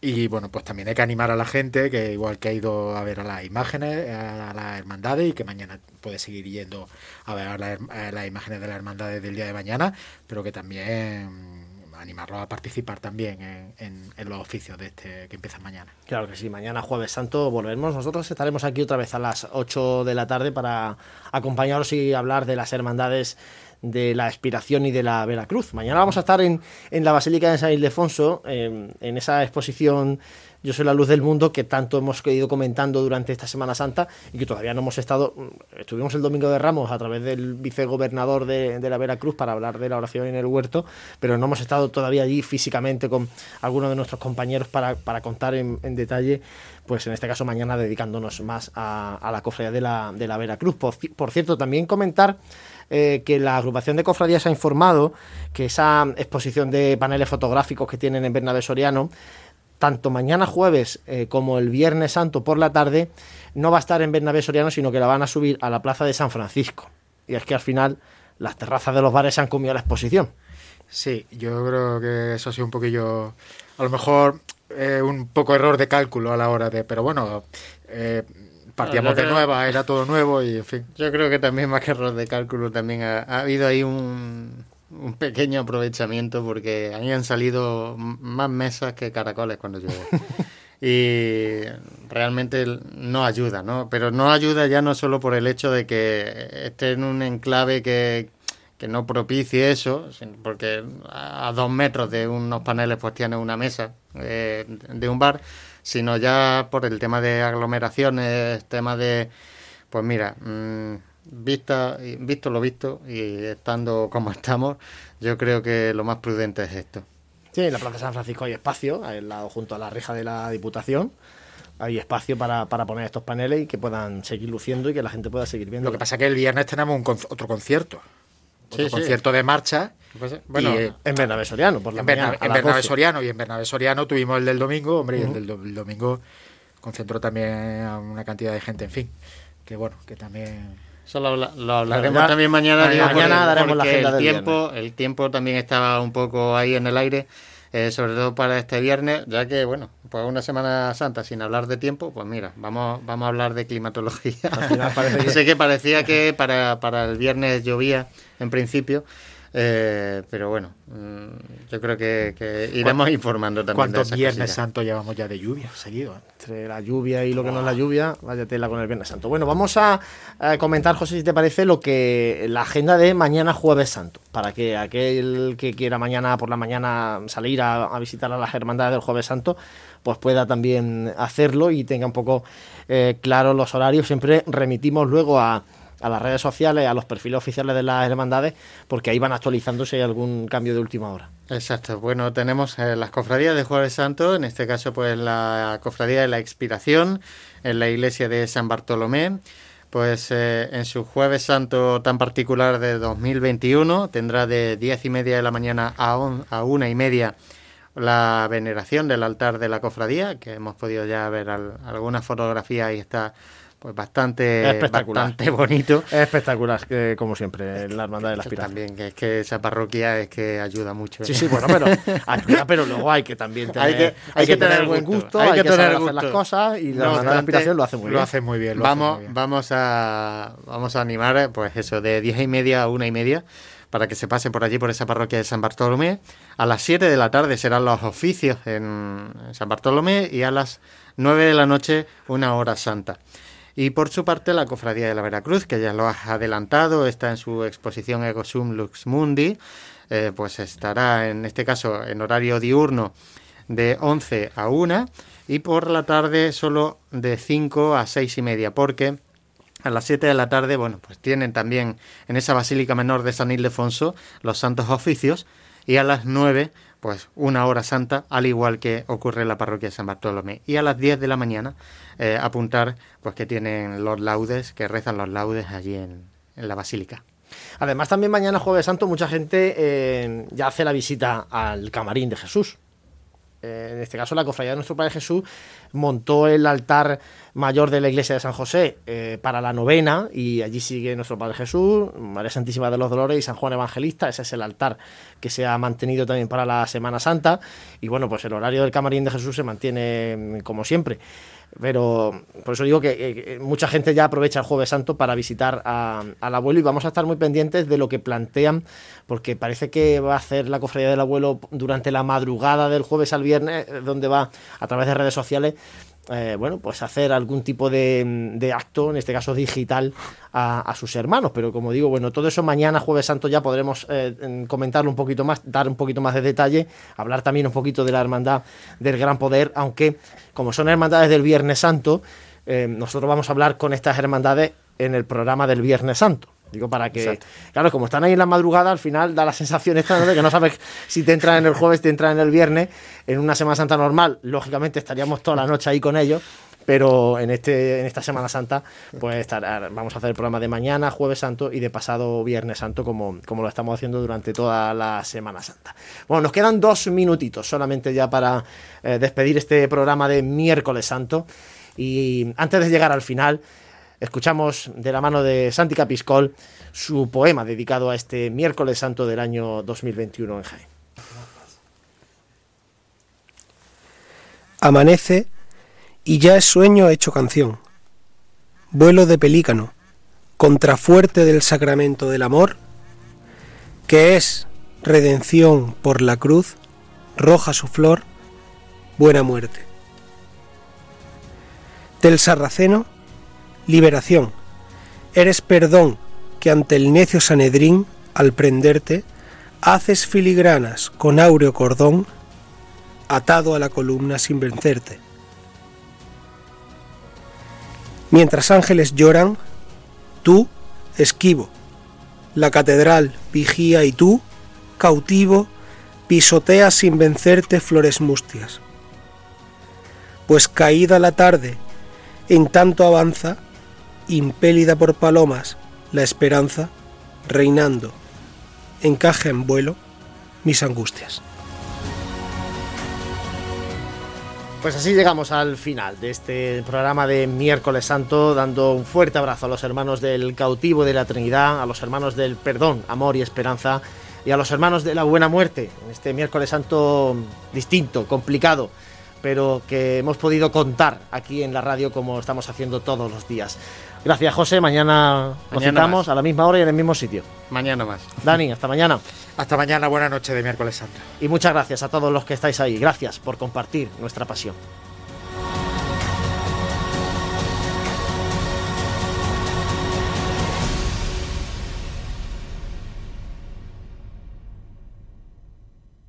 Y bueno, pues también hay que animar a la gente, que igual que ha ido a ver a las imágenes, a las hermandades, y que mañana puede seguir yendo a ver a, las imágenes de las hermandades del día de mañana, pero que también animarlos a participar también en, los oficios de este que empiezan mañana. Claro que sí, mañana jueves santo volvemos. Nosotros estaremos aquí otra vez a las 8 de la tarde para acompañaros y hablar de las hermandades de la Expiración y de la Veracruz. Mañana vamos a estar en, en la Basílica de San Ildefonso, en esa exposición Yo soy la luz del mundo que tanto hemos ido comentando durante esta Semana Santa y que todavía no hemos estado. Estuvimos el Domingo de Ramos a través del vicegobernador de, de la Veracruz para hablar de la oración en el huerto, pero no hemos estado todavía allí físicamente con algunos de nuestros compañeros para, para contar en, en detalle pues en este caso mañana dedicándonos más a, a la cofradía de la, de la Veracruz. Por, por cierto, también comentar eh, que la agrupación de cofradías ha informado que esa exposición de paneles fotográficos que tienen en Bernabé Soriano, tanto mañana jueves eh, como el viernes santo por la tarde, no va a estar en Bernabé Soriano, sino que la van a subir a la plaza de San Francisco. Y es que al final las terrazas de los bares se han comido la exposición. Sí, yo creo que eso ha sido un poquillo, a lo mejor eh, un poco error de cálculo a la hora de, pero bueno, eh, partíamos de nueva, era todo nuevo y en fin. Yo creo que también más que error de cálculo también ha, ha habido ahí un, un, pequeño aprovechamiento porque a mí han salido más mesas que caracoles cuando yo y realmente no ayuda, ¿no? Pero no ayuda ya no solo por el hecho de que esté en un enclave que, que no propicie eso, porque a dos metros de unos paneles pues tiene una mesa eh, de un bar, sino ya por el tema de aglomeraciones, tema de, pues mira, mmm, vista, visto lo visto y estando como estamos, yo creo que lo más prudente es esto. Sí, en la Plaza de San Francisco hay espacio, al lado junto a la reja de la Diputación. Hay espacio para, para poner estos paneles y que puedan seguir luciendo y que la gente pueda seguir viendo. Lo que pasa es que el viernes tenemos un con otro concierto. Otro sí, concierto sí. de marcha. Pues, bueno, y, en Bernabé Soriano, por la en mañana. Bernabé, en Bernabé Soriano y en Bernabé Soriano tuvimos el del domingo, hombre, uh -huh. y el del el domingo concentró también a una cantidad de gente, en fin. Que bueno, que también eso lo, lo hablaremos también mañana. Digo, mañana porque, daremos porque la agenda el tiempo, el tiempo también estaba un poco ahí en el aire, eh, sobre todo para este viernes, ya que bueno, pues una Semana Santa sin hablar de tiempo, pues mira, vamos, vamos a hablar de climatología. que... sé que parecía que para, para el viernes llovía en principio. Eh, pero bueno, mmm, yo creo que, que iremos informando también. ¿Cuántos de Viernes Santo llevamos ya de lluvia seguido? ¿eh? Entre la lluvia y lo que wow. no es la lluvia, vaya tela con el Viernes Santo. Bueno, vamos a, a, comentar, José, si te parece, lo que la agenda de mañana Jueves Santo, para que aquel que quiera mañana por la mañana salir a, a visitar a las hermandades del Jueves Santo, pues pueda también hacerlo y tenga un poco eh, claro los horarios. Siempre remitimos luego a a las redes sociales, a los perfiles oficiales de las hermandades, porque ahí van actualizándose algún cambio de última hora. Exacto. Bueno, tenemos eh, las cofradías de Jueves Santo, en este caso pues la cofradía de la Expiración, en la iglesia de San Bartolomé. Pues eh, en su Jueves Santo tan particular de 2021 tendrá de diez y media de la mañana a, on, a una y media la veneración del altar de la cofradía, que hemos podido ya ver al, algunas fotografías y está pues bastante, espectacular. bastante bonito. Es espectacular, que, como siempre, en la hermandad de la aspiración. También, que es que esa parroquia es que ayuda mucho. Sí, sí, bueno, pero ayuda, pero luego hay que también tener, hay que, hay hay que, que tener, buen gusto, hay, hay que, tener gusto. hacer las cosas y la no, hermandad de la aspiración lo hace muy lo bien. Hace muy bien lo vamos, hace muy bien. vamos a vamos a animar, pues eso, de diez y media a una y media para que se pase por allí, por esa parroquia de San Bartolomé. A las 7 de la tarde serán los oficios en San Bartolomé y a las 9 de la noche una hora santa. Y por su parte, la Cofradía de la Veracruz, que ya lo has adelantado, está en su exposición Ego Sum Lux Mundi, eh, pues estará en este caso en horario diurno de 11 a 1 y por la tarde solo de 5 a 6 y media, porque a las 7 de la tarde, bueno, pues tienen también en esa Basílica Menor de San Ildefonso los santos oficios y a las 9 pues una hora santa, al igual que ocurre en la parroquia de San Bartolomé. Y a las 10 de la mañana eh, apuntar pues que tienen los laudes, que rezan los laudes allí en, en la basílica. Además, también mañana, Jueves Santo, mucha gente eh, ya hace la visita al camarín de Jesús. Eh, en este caso, la cofradía de nuestro Padre Jesús montó el altar mayor de la iglesia de San José eh, para la novena y allí sigue nuestro Padre Jesús, María Santísima de los Dolores y San Juan Evangelista. Ese es el altar que se ha mantenido también para la Semana Santa. Y bueno, pues el horario del camarín de Jesús se mantiene mm, como siempre. Pero por eso digo que mucha gente ya aprovecha el Jueves Santo para visitar al abuelo y vamos a estar muy pendientes de lo que plantean, porque parece que va a hacer la cofradía del abuelo durante la madrugada del jueves al viernes, eh, donde va a través de redes sociales eh, bueno, pues hacer algún tipo de, acto, en este caso digital, a, sus hermanos. Pero como digo, bueno, todo eso mañana, jueves santo, ya podremos eh, comentarlo un poquito más, dar un poquito más de detalle, hablar también un poquito de la hermandad del gran poder, aunque como son hermandades del Viernes Santo, eh, nosotros vamos a hablar con estas hermandades en el programa del Viernes Santo. Digo, para que. Claro, como están ahí en la madrugada, al final da la sensación esta de que no sabes si te entran en el jueves, te entran en el viernes. En una Semana Santa normal, lógicamente estaríamos toda la noche ahí con ellos. Pero en, este, en esta Semana Santa, pues estar, vamos a hacer el programa de mañana, Jueves Santo, y de pasado Viernes Santo, como, como lo estamos haciendo durante toda la Semana Santa. Bueno, nos quedan dos minutitos solamente ya para eh, despedir este programa de miércoles santo. Y antes de llegar al final, escuchamos de la mano de Santi Capiscol su poema dedicado a este miércoles santo del año 2021 en Jaén. Amanece y ya es sueño hecho canción. Vuelo de pelícano, contrafuerte del sacramento del amor, que es redención por la cruz, roja su flor, buena muerte. Del sarraceno, liberación. Eres perdón que ante el necio Sanedrín, al prenderte, haces filigranas con áureo cordón, atado a la columna sin vencerte. Mientras ángeles lloran, tú, esquivo, la catedral vigía y tú, cautivo, pisoteas sin vencerte flores mustias. Pues caída la tarde, en tanto avanza, impélida por palomas, la esperanza, reinando, encaja en vuelo mis angustias. Pues así llegamos al final de este programa de miércoles santo, dando un fuerte abrazo a los hermanos del cautivo de la Trinidad, a los hermanos del perdón, amor y esperanza, y a los hermanos de la buena muerte, en este miércoles santo distinto, complicado, pero que hemos podido contar aquí en la radio como estamos haciendo todos los días. Gracias, José. Mañana, nos citamos a la misma hora y en el mismo sitio. Mañana más. Dani, hasta mañana. Hasta mañana, buena noche de miércoles santo. Y muchas gracias a todos los que estáis ahí. Gracias por compartir nuestra pasión.